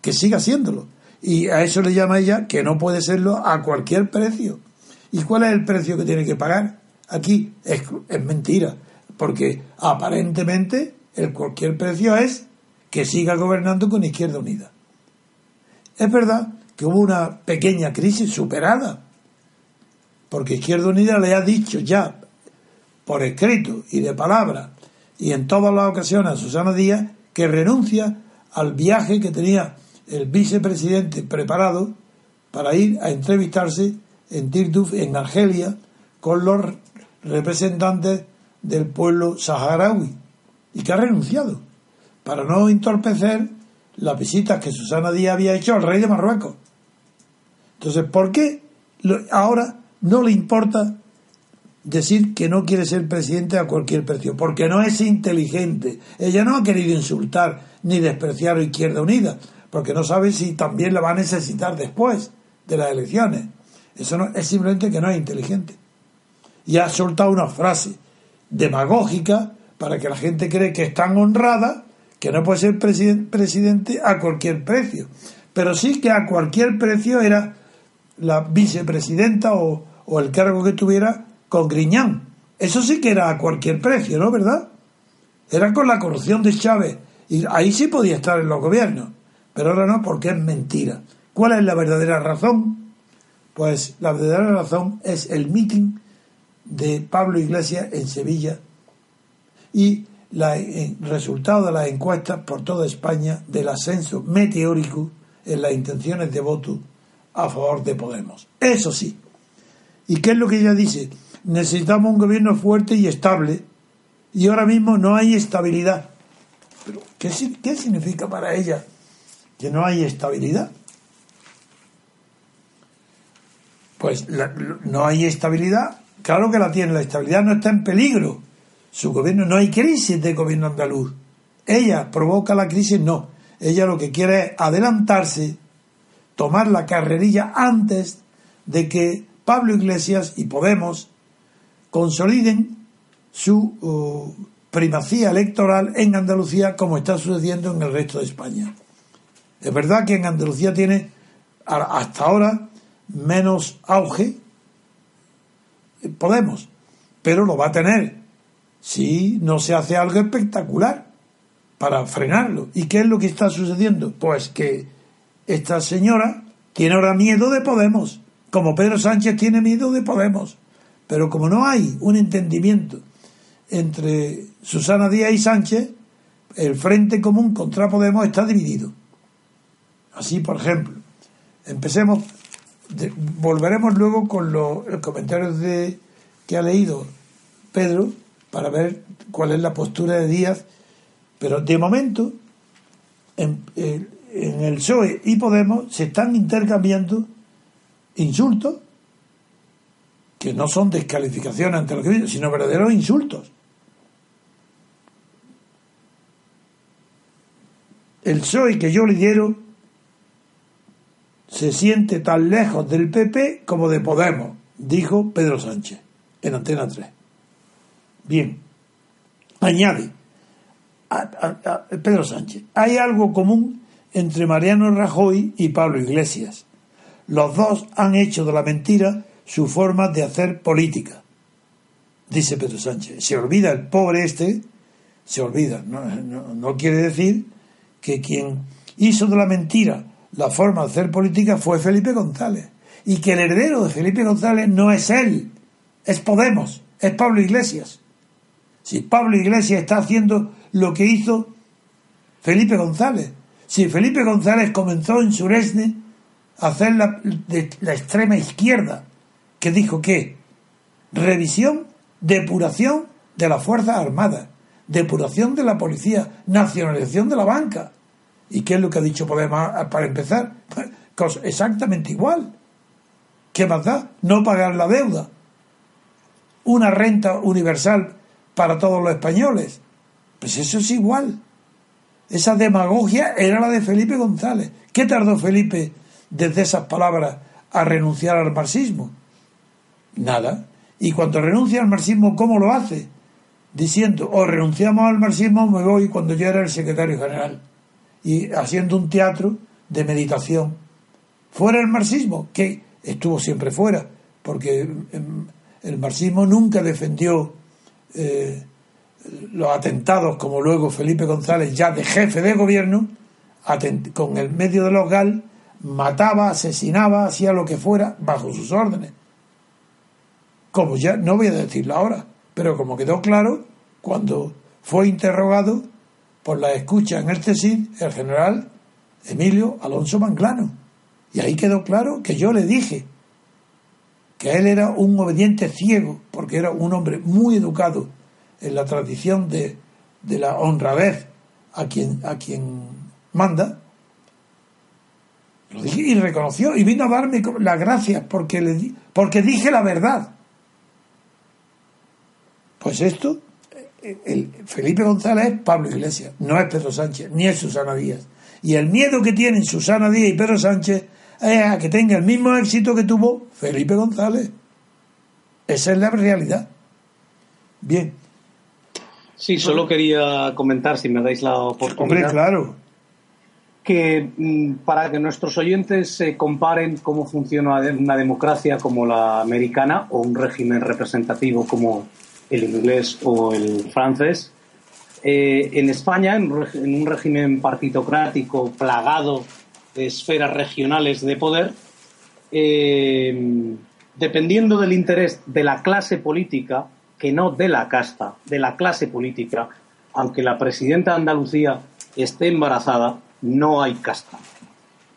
Que siga haciéndolo. Y a eso le llama ella que no puede serlo a cualquier precio. ¿Y cuál es el precio que tiene que pagar? Aquí es, es mentira. Porque aparentemente el cualquier precio es que siga gobernando con Izquierda Unida. Es verdad que hubo una pequeña crisis superada, porque Izquierda Unida le ha dicho ya por escrito y de palabra y en todas las ocasiones a Susana Díaz que renuncia al viaje que tenía el vicepresidente preparado para ir a entrevistarse en Tirduf, en Argelia, con los representantes del pueblo saharaui y que ha renunciado para no entorpecer las visitas que Susana Díaz había hecho al rey de Marruecos. Entonces, ¿por qué ahora no le importa decir que no quiere ser presidente a cualquier precio? Porque no es inteligente. Ella no ha querido insultar ni despreciar a Izquierda Unida, porque no sabe si también la va a necesitar después de las elecciones. Eso no, es simplemente que no es inteligente. Y ha soltado una frase demagógica para que la gente cree que es tan honrada que no puede ser presidente a cualquier precio. Pero sí que a cualquier precio era la vicepresidenta o, el cargo que tuviera con Griñán. Eso sí que era a cualquier precio, ¿no? ¿Verdad? Era con la corrupción de Chávez. Y ahí sí podía estar en los gobiernos. Pero ahora no, porque es mentira. ¿Cuál es la verdadera razón? Pues la verdadera razón es el mitin de Pablo Iglesias en Sevilla y el resultado de las encuestas por toda España del ascenso meteórico en las intenciones de voto a favor de Podemos. Eso sí. ¿Y qué es lo que ella dice? Necesitamos un gobierno fuerte y estable y ahora mismo no hay estabilidad. Pero ¿qué, qué significa para ella que no hay estabilidad? Pues no hay estabilidad. Claro que la tiene, la estabilidad no está en peligro. Su gobierno, no hay crisis de gobierno andaluz. Ella provoca la crisis, no. Ella lo que quiere es adelantarse, tomar la carrerilla antes de que Pablo Iglesias y Podemos consoliden su uh, primacía electoral en Andalucía como está sucediendo en el resto de España. Es verdad que en Andalucía tiene hasta ahora menos auge Podemos, pero lo va a tener si no se hace algo espectacular para frenarlo. ¿Y qué es lo que está sucediendo? Pues que esta señora tiene ahora miedo de Podemos, como Pedro Sánchez tiene miedo de Podemos. Pero como no hay un entendimiento entre Susana Díaz y Sánchez, el Frente Común contra Podemos está dividido. Así, por ejemplo, empecemos volveremos luego con los, comentarios de, que ha leído Pedro para ver cuál es la postura de Díaz. Pero de momento, en, en el PSOE y Podemos se están intercambiando insultos que no son descalificaciones ante lo que sino verdaderos insultos. El PSOE que yo lidero se siente tan lejos del PP como de Podemos, dijo Pedro Sánchez en Antena 3. Bien, añade Pedro Sánchez, hay algo común entre Mariano Rajoy y Pablo Iglesias. Los dos han hecho de la mentira su forma de hacer política, dice Pedro Sánchez. Se olvida el pobre este, se olvida, no quiere decir que quien hizo de la mentira la forma de hacer política fue Felipe González. Y que el heredero de Felipe González no es él, es Podemos, es Pablo Iglesias. Si Pablo Iglesias está haciendo lo que hizo Felipe González. Si Felipe González comenzó en Suresne a hacer la, extrema izquierda, que dijo que revisión, depuración de las Fuerzas Armadas, depuración de la policía, nacionalización de la banca. ¿Y qué es lo que ha dicho Podemos para empezar? exactamente igual. ¿Qué más da? No pagar la deuda. Una renta universal para todos los españoles. Pues eso es igual. Esa demagogia era la de Felipe González. ¿Qué tardó Felipe desde esas palabras a renunciar al marxismo? Nada. Y cuando renuncia al marxismo, ¿cómo lo hace? Diciendo, o renunciamos al marxismo, me voy cuando yo era el secretario general y haciendo un teatro de meditación. Fuera el marxismo, que estuvo siempre fuera, porque el marxismo nunca defendió eh, los atentados como luego Felipe González, ya de jefe de gobierno, con el medio de los GAL, mataba, asesinaba, hacía lo que fuera bajo sus órdenes. Como ya, no voy a decirlo ahora, pero como quedó claro cuando fue interrogado por la escucha en el CECID el general Emilio Alonso Manglano. Y ahí quedó claro que yo le dije que él era un obediente ciego, porque era un hombre muy educado en la tradición de, de la honradez a quien, a quien manda. Lo dije y reconoció y vino a darme las gracias porque, le, porque dije la verdad. Pues esto el Felipe González es Pablo Iglesias, no es Pedro Sánchez, ni es Susana Díaz. Y el miedo que tienen Susana Díaz y Pedro Sánchez es a que tenga el mismo éxito que tuvo Felipe González. Esa es la realidad. Bien, Sí, solo quería comentar, si me dais la oportunidad. Hombre, claro. Que mm, para que nuestros oyentes se comparen cómo funciona una democracia como la americana o un régimen representativo como el inglés o el francés, eh, en España, en, un régimen partitocrático plagado de esferas regionales de poder, eh, dependiendo del interés de la clase política, que no de la casta, de la clase política, aunque la presidenta de Andalucía esté embarazada, no hay casta.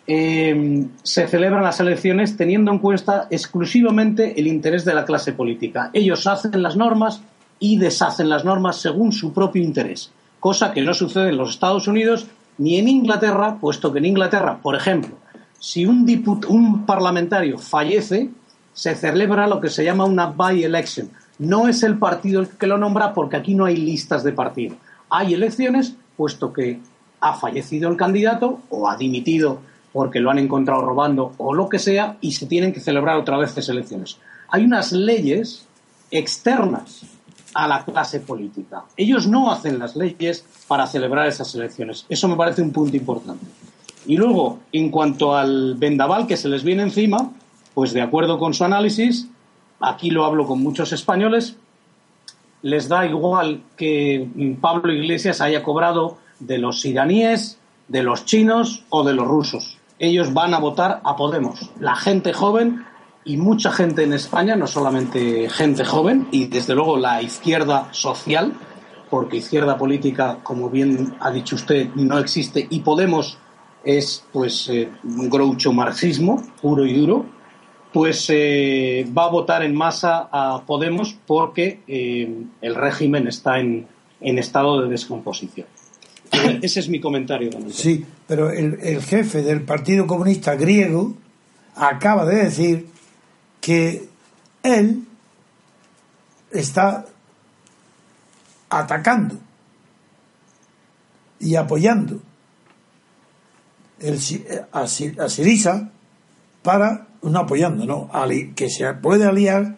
Eh, se celebran las elecciones teniendo en cuenta exclusivamente el interés de la clase política. Ellos hacen las normas y deshacen las normas según su propio interés, cosa que no sucede en los Estados Unidos ni en Inglaterra, puesto que en Inglaterra, por ejemplo, si un, un parlamentario fallece, se celebra lo que se llama una by-election. No es el partido el que lo nombra porque aquí no hay listas de partido. Hay elecciones, puesto que ha fallecido el candidato o ha dimitido porque lo han encontrado robando o lo que sea, y se tienen que celebrar otra vez esas elecciones. Hay unas leyes externas a la clase política. Ellos no hacen las leyes para celebrar esas elecciones. Eso me parece un punto importante. Y luego, en cuanto al vendaval que se les viene encima, pues de acuerdo con su análisis, aquí lo hablo con muchos españoles, les da igual que Pablo Iglesias haya cobrado de los iraníes, de los chinos o de los rusos. Ellos van a votar a Podemos. La gente joven y mucha gente en España, no solamente gente joven, y desde luego la izquierda social, porque izquierda política, como bien ha dicho usted, no existe, y Podemos es pues eh, un groucho marxismo puro y duro, pues eh, va a votar en masa a Podemos porque eh, el régimen está en, en, estado de descomposición. Ese es mi comentario. Sí, pero el, el jefe del Partido Comunista griego acaba de decir que él está atacando y apoyando el, a, Sirisa para, no apoyando, no, que se puede aliar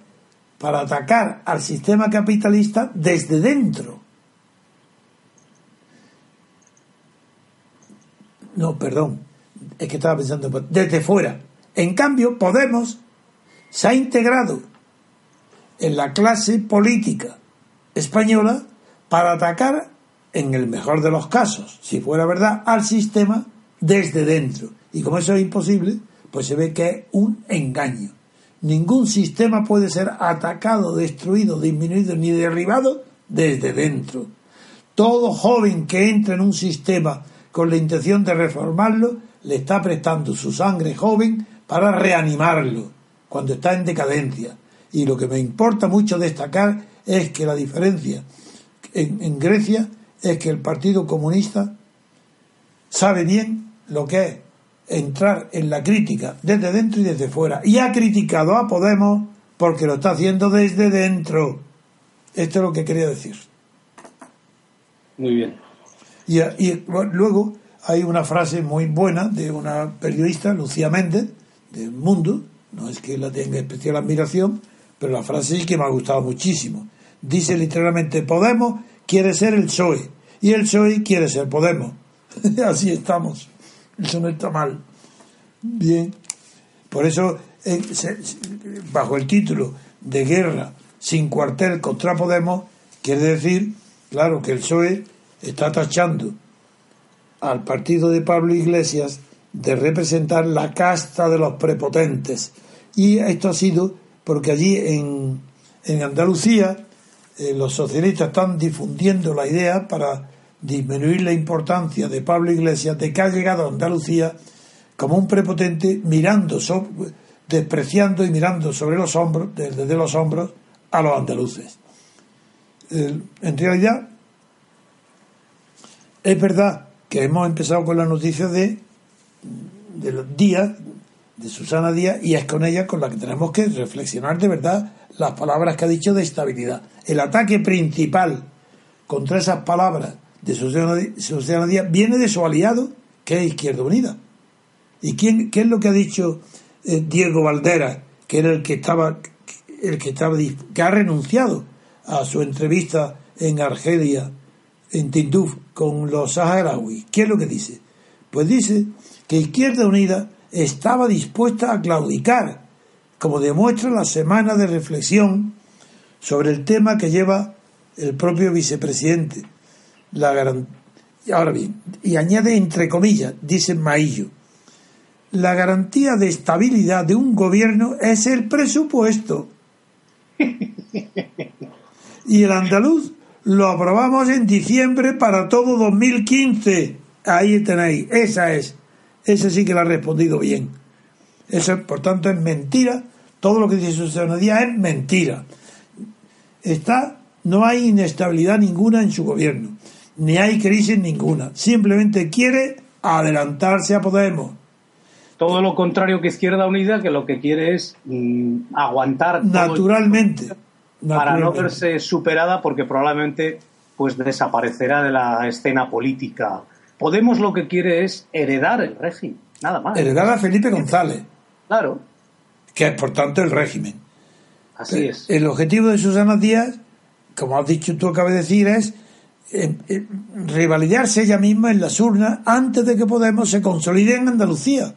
para atacar al sistema capitalista desde dentro. No, perdón, es que estaba pensando desde fuera. En cambio, Podemos se ha integrado en la clase política española para atacar, en el mejor de los casos, si fuera verdad, al sistema desde dentro. Y como eso es imposible, pues se ve que es un engaño. Ningún sistema puede ser atacado, destruido, disminuido ni derribado desde dentro. Todo joven que entra en un sistema con la intención de reformarlo, le está prestando su sangre joven para reanimarlo cuando está en decadencia. Y lo que me importa mucho destacar es que la diferencia en, Grecia es que el Partido Comunista sabe bien lo que es entrar en la crítica desde dentro y desde fuera. Y ha criticado a Podemos porque lo está haciendo desde dentro. Esto es lo que quería decir. Muy bien. Y, luego hay una frase muy buena de una periodista, Lucía Méndez, del Mundo, no es que la tenga especial admiración, pero la frase sí que me ha gustado muchísimo. Dice literalmente, Podemos quiere ser el PSOE y el PSOE quiere ser Podemos. Así estamos. Eso no está mal. Bien. Por eso, eh, bajo el título de guerra sin cuartel contra Podemos, quiere decir, claro, que el PSOE está tachando al partido de Pablo Iglesias de representar la casta de los prepotentes, y esto ha sido porque allí en, en Andalucía eh, los socialistas están difundiendo la idea para disminuir la importancia de Pablo Iglesias de que ha llegado a Andalucía como un prepotente mirando, despreciando y mirando sobre los hombros, desde los hombros, a los andaluces. en realidad, es verdad que hemos empezado con la noticia de, de los días de Susana Díaz y es con ella con la que tenemos que reflexionar de verdad las palabras que ha dicho de estabilidad. El ataque principal contra esas palabras de Susana Díaz viene de su aliado, que es Izquierda Unida. ¿Y quién, qué es lo que ha dicho eh, Diego Valdera, que era el que estaba, el que estaba, que ha renunciado a su entrevista en Argelia, en Tinduf, con los saharauis. ¿Qué es lo que dice? Pues dice que Izquierda Unida estaba dispuesta a claudicar, como demuestra la semana de reflexión sobre el tema que lleva el propio vicepresidente. La Ahora bien, y añade entre comillas, dice Maillo, la garantía de estabilidad de un gobierno es el presupuesto. y el andaluz lo aprobamos en diciembre para todo 2015. Ahí tenéis, esa es. Esa sí que la ha respondido bien. Eso, por tanto, es mentira. Todo lo que dice Susana Díaz es mentira. Está, no hay inestabilidad ninguna en su gobierno, ni hay crisis ninguna. Simplemente quiere adelantarse a Podemos. Todo lo contrario que Izquierda Unida, que lo que quiere es mm, aguantar. Naturalmente para no verse superada porque probablemente pues desaparecerá de la escena política. Podemos lo que quiere es heredar el régimen, nada más. Heredar a Felipe González. Claro. Que es por tanto el régimen. Así es. El objetivo de Susana Díaz, como has dicho tú acabas de decir, es eh, eh, revalidarse ella misma en las urnas antes de que Podemos se consolide en Andalucía.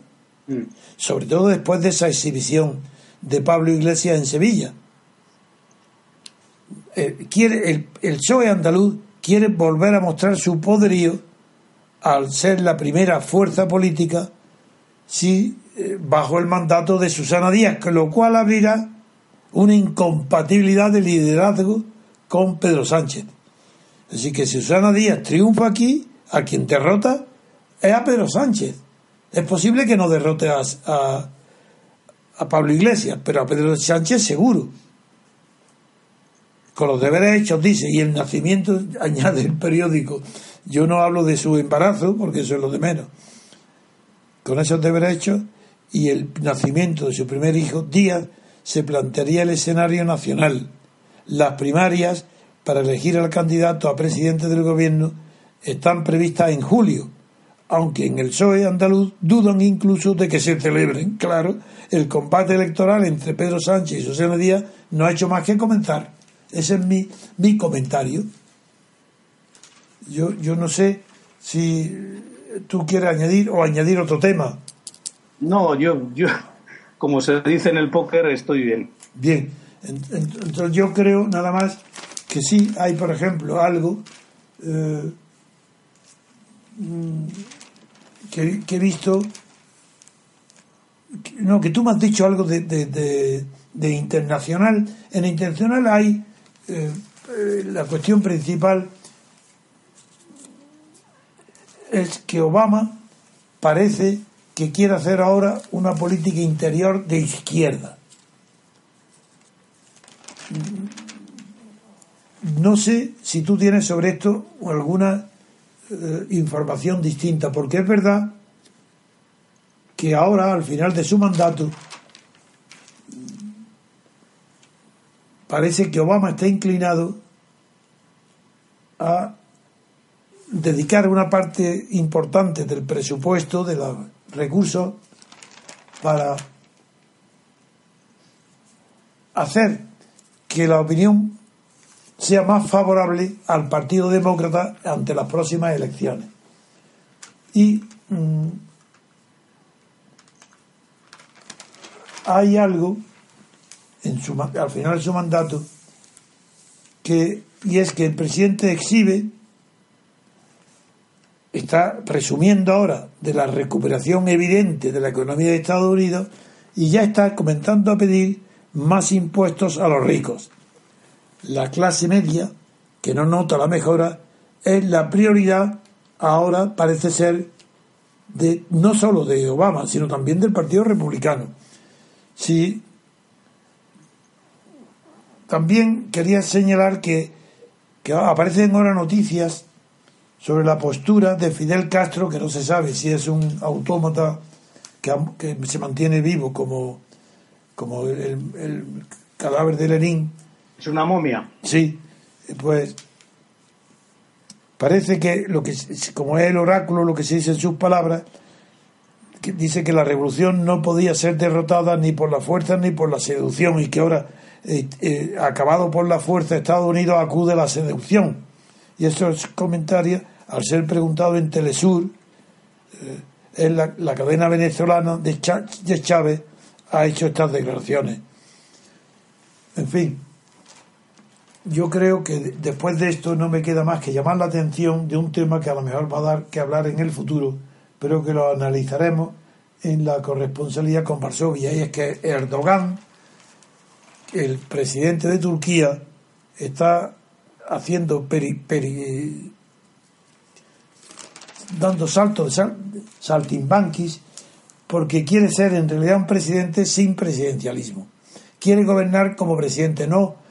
Mm. Sobre todo después de esa exhibición de Pablo Iglesias en Sevilla eh, quiere el, el PSOE andaluz quiere volver a mostrar su poderío al ser la primera fuerza política si, eh, bajo el mandato de Susana Díaz, lo cual abrirá una incompatibilidad de liderazgo con Pedro Sánchez. Así que si Susana Díaz triunfa aquí, a quien derrota es a Pedro Sánchez. Es posible que no derrote a, a Pablo Iglesias, pero a Pedro Sánchez seguro con los deberes hechos, dice, y el nacimiento, añade el periódico, yo no hablo de su embarazo, porque eso es lo de menos, con esos deberes hechos y el nacimiento de su primer hijo, Díaz, se plantearía el escenario nacional. Las primarias para elegir al candidato a presidente del gobierno están previstas en julio, aunque en el PSOE andaluz dudan incluso de que se celebren. Claro, el combate electoral entre Pedro Sánchez y Susana Díaz no ha hecho más que comenzar. Ese es mi, mi comentario. Yo, yo no sé si tú quieres añadir o añadir otro tema. No, yo, yo, como se dice en el póker, estoy bien. Bien, entonces yo creo nada más sí hay, por ejemplo, algo eh, mm, que, he visto. no, que tú me has dicho algo de, de, de internacional. En internacional hay eh, eh, la cuestión principal es que Obama parece que quiere hacer ahora una política interior de izquierda. No sé si tú tienes sobre esto alguna eh, información distinta, porque es verdad que ahora, al final de su mandato, parece que Obama está inclinado a dedicar una parte importante del presupuesto, de los recursos, para hacer que la opinión sea más favorable al Partido Demócrata ante las próximas elecciones. Y mm, hay algo al final de su mandato, que, y es que el presidente exhibe, está presumiendo ahora de la recuperación evidente de la economía de Estados Unidos y ya está comenzando a pedir más impuestos a los ricos. La clase media, que no nota la mejora, es la prioridad ahora parece ser de no solo de Obama, sino también del Partido Republicano. Si también quería señalar que, aparecen ahora noticias sobre la postura de Fidel Castro, que no se sabe si es un autómata que, se mantiene vivo como, como el, cadáver de Lenin. Es una momia. Sí, pues parece que lo que como es el oráculo lo que se dice en sus palabras que dice que la revolución no podía ser derrotada ni por la fuerza ni por la seducción y que ahora eh, eh, acabado por la fuerza, Estados Unidos acude a la seducción. Y esos comentarios, al ser preguntado en Telesur, eh, en la, cadena venezolana de, de Chávez, ha hecho estas declaraciones. En fin, yo creo que después de esto no me queda más que llamar la atención de un tema que a lo mejor va a dar que hablar en el futuro, pero que lo analizaremos en la corresponsalía con Varsovia, y es que Erdogan, el presidente de Turquía, está haciendo peri, dando saltos de saltimbanquis porque quiere ser en realidad un presidente sin presidencialismo. Quiere gobernar como presidente, no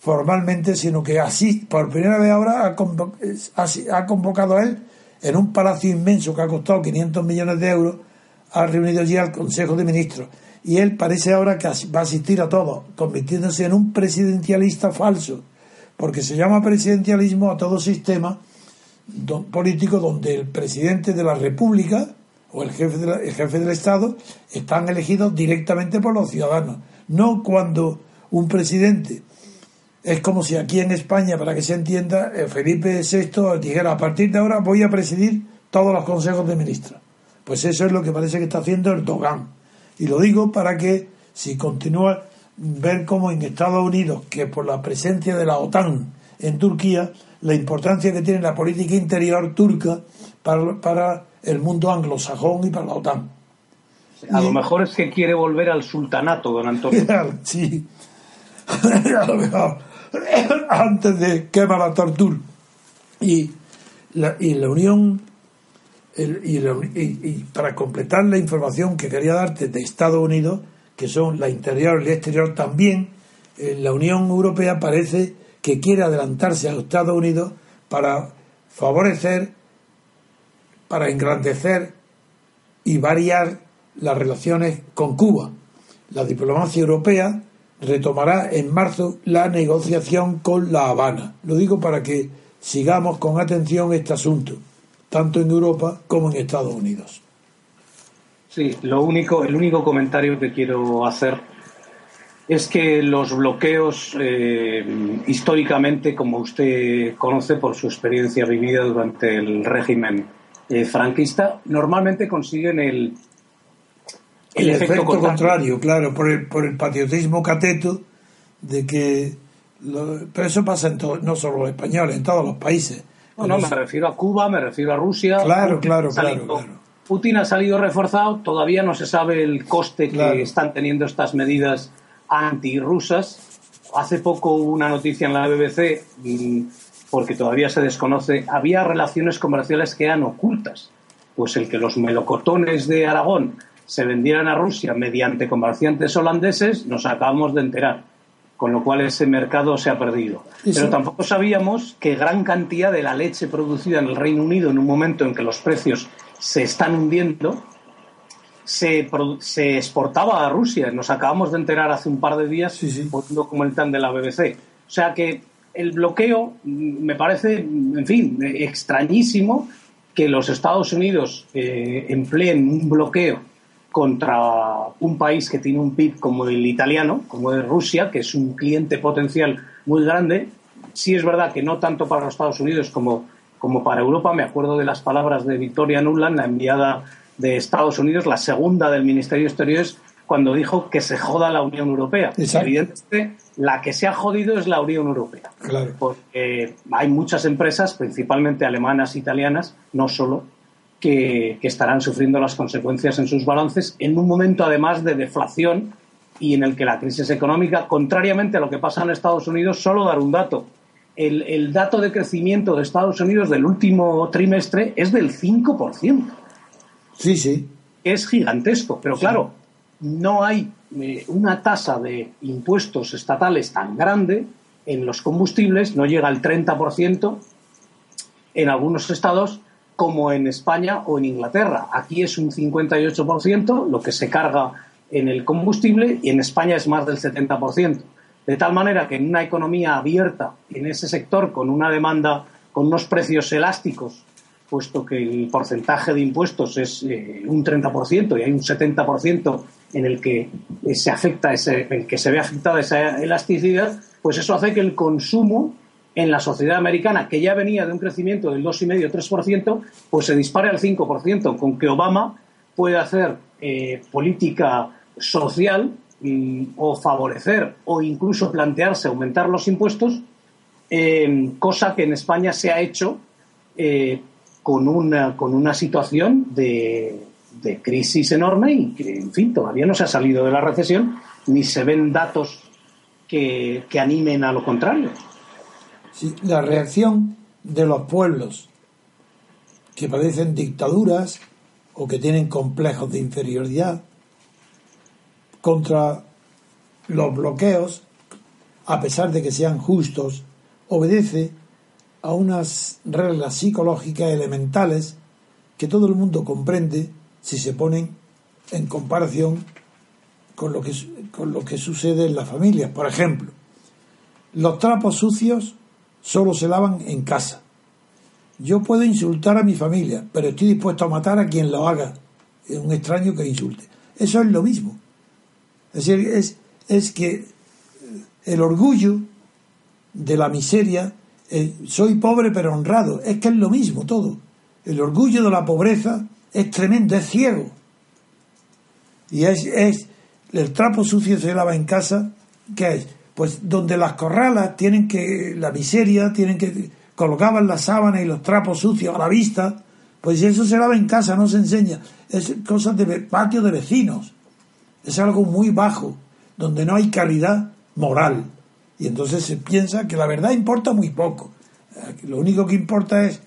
formalmente, sino que así, por primera vez ahora, ha, convocado a él en un palacio inmenso que ha costado 500 millones de euros, ha reunido ya al Consejo de Ministros. Y él parece ahora que va a asistir a todo, convirtiéndose en un presidencialista falso, porque se llama presidencialismo a todo sistema político donde el presidente de la República o el jefe, de el jefe del Estado están elegidos directamente por los ciudadanos. No cuando un presidente es como si aquí en España, para que se entienda, eh, Felipe VI dijera, a partir de ahora voy a presidir todos los consejos de ministros. Pues eso es lo que parece que está haciendo Erdogan. Y lo digo para que, si continúa, ver cómo en Estados Unidos, que por la presencia de la OTAN en Turquía, la importancia que tiene la política interior turca para, para el mundo anglosajón y para la OTAN. A lo mejor es que quiere volver al sultanato, don Antonio. sí. a lo mejor. antes de quemar la tortura. Y la, y la Unión, y, para completar la información que quería darte de Estados Unidos, que son la interior y la exterior también, eh, la Unión Europea parece que quiere adelantarse a los Estados Unidos para favorecer, para engrandecer y variar las relaciones con Cuba. La diplomacia europea retomará en marzo la negociación con La Habana. Lo digo para que sigamos con atención este asunto, tanto en Europa como en Estados Unidos. Sí, lo único, el único comentario que quiero hacer es que los bloqueos eh, históricamente, como usted conoce por su experiencia vivida durante el régimen eh, franquista, normalmente consiguen el el, efecto, contrario. claro, por el, por el patriotismo cateto de que... pero eso pasa en todo, no solo los españoles, en todos los países. No, no, me refiero a Cuba, me refiero a Rusia. Claro, claro, claro, Putin ha salido reforzado, todavía no se sabe el coste que están teniendo estas medidas antirrusas. Hace poco hubo una noticia en la BBC, porque todavía se desconoce, había relaciones comerciales que eran ocultas. Pues el que los melocotones de Aragón se vendieran a Rusia mediante comerciantes holandeses, nos acabamos de enterar. Con lo cual ese mercado se ha perdido. Pero tampoco sabíamos que gran cantidad de la leche producida en el Reino Unido en un momento en que los precios se están hundiendo, se, se exportaba a Rusia. Nos acabamos de enterar hace un par de días por un documental de la BBC. O sea que el bloqueo mm, me parece, en fin, extrañísimo que los Estados Unidos eh, empleen un bloqueo contra un país que tiene un PIB como el italiano, como es Rusia, que es un cliente potencial muy grande. Sí es verdad que no tanto para los Estados Unidos como, como para Europa. Me acuerdo de las palabras de Victoria Nuland, la enviada de Estados Unidos, la segunda del Ministerio de Exteriores, cuando dijo que se joda la Unión Europea. Evidentemente, la que se ha jodido es la Unión Europea. Porque hay muchas empresas, principalmente alemanas, italianas, no solo, que, estarán sufriendo las consecuencias en sus balances en un momento además de deflación y en el que la crisis económica, contrariamente a lo que pasa en Estados Unidos, solo dar un dato. El, dato de crecimiento de Estados Unidos del último trimestre es del 5%. Sí, sí. Es gigantesco, pero claro, no hay eh, una tasa de impuestos estatales tan grande en los combustibles, no llega al 30% en algunos estados como en España o en Inglaterra. Aquí es un 58% lo que se carga en el combustible y en España es más del 70%. De tal manera que en una economía abierta, en ese sector, con una demanda, con unos precios elásticos puesto que el porcentaje de impuestos es eh, un 30% y hay un 70% en el que se afecta ese, en que se ve afectada esa elasticidad, pues eso hace que el consumo en la sociedad americana, que ya venía de un crecimiento del 2,5-3%, pues se dispare al 5%, con que Obama puede hacer eh, política social o favorecer o incluso plantearse aumentar los impuestos, eh, cosa que en España se ha hecho eh, con, una, con una situación de, de crisis enorme y que, en fin, todavía no se ha salido de la recesión ni se ven datos que, que animen a lo contrario. La reacción de los pueblos que padecen dictaduras o que tienen complejos de inferioridad contra los bloqueos, a pesar de que sean justos, obedece a unas reglas psicológicas elementales que todo el mundo comprende si se ponen en comparación con lo que, con lo que sucede en las familias. Por ejemplo, los trapos sucios solo se lavan en casa. Yo puedo insultar a mi familia, pero estoy dispuesto a matar a quien lo haga, un extraño que insulte. Eso es lo mismo. Es decir, es, es que el orgullo de la miseria, eh, soy pobre pero honrado, es que es lo mismo todo. El orgullo de la pobreza es tremendo, es ciego. Y es, es el trapo sucio se lava en casa, ¿qué es? Pues donde las corralas tienen que, la miseria, tienen que, colocaban las sábanas y los trapos sucios a la vista, pues eso se lava en casa, no se enseña. Es cosas de patio de vecinos. Es algo muy bajo, donde no hay calidad moral. Y entonces se piensa que la verdad importa muy poco. Lo único que importa es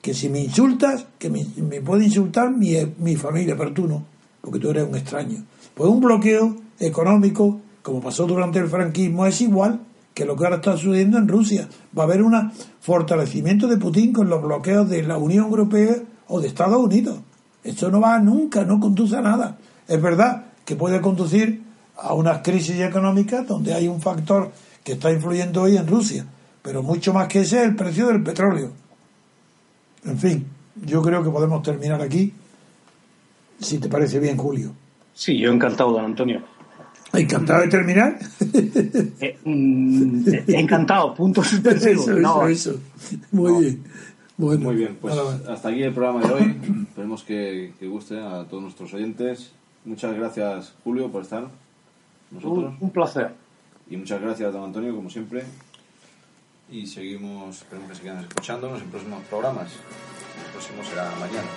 que si me insultas, que me, puede insultar mi, mi, familia, pero tú no, porque tú eres un extraño. Pues un bloqueo económico, como pasó durante el franquismo, es igual que lo que ahora está sucediendo en Rusia. Va a haber un fortalecimiento de Putin con los bloqueos de la Unión Europea o de Estados Unidos. Esto no va nunca, no conduce a nada. Es verdad que puede conducir a unas crisis económicas donde hay un factor que está influyendo hoy en Rusia, pero mucho más que ese es el precio del petróleo en fin, yo creo que podemos terminar aquí, si te parece bien, Julio. Sí, yo encantado, don Antonio. ¿Encantado de terminar? Eh, mm, encantado, punto suspensivo. Eso, eso, eso. Muy bien. Muy bien, pues hasta aquí el programa de hoy. Esperemos que, guste a todos nuestros oyentes. Muchas gracias, Julio, por estar nosotros. Un, un placer. Y muchas gracias, don Antonio, como siempre y seguimos, esperemos que sigan escuchándonos en próximos programas. El próximo será mañana.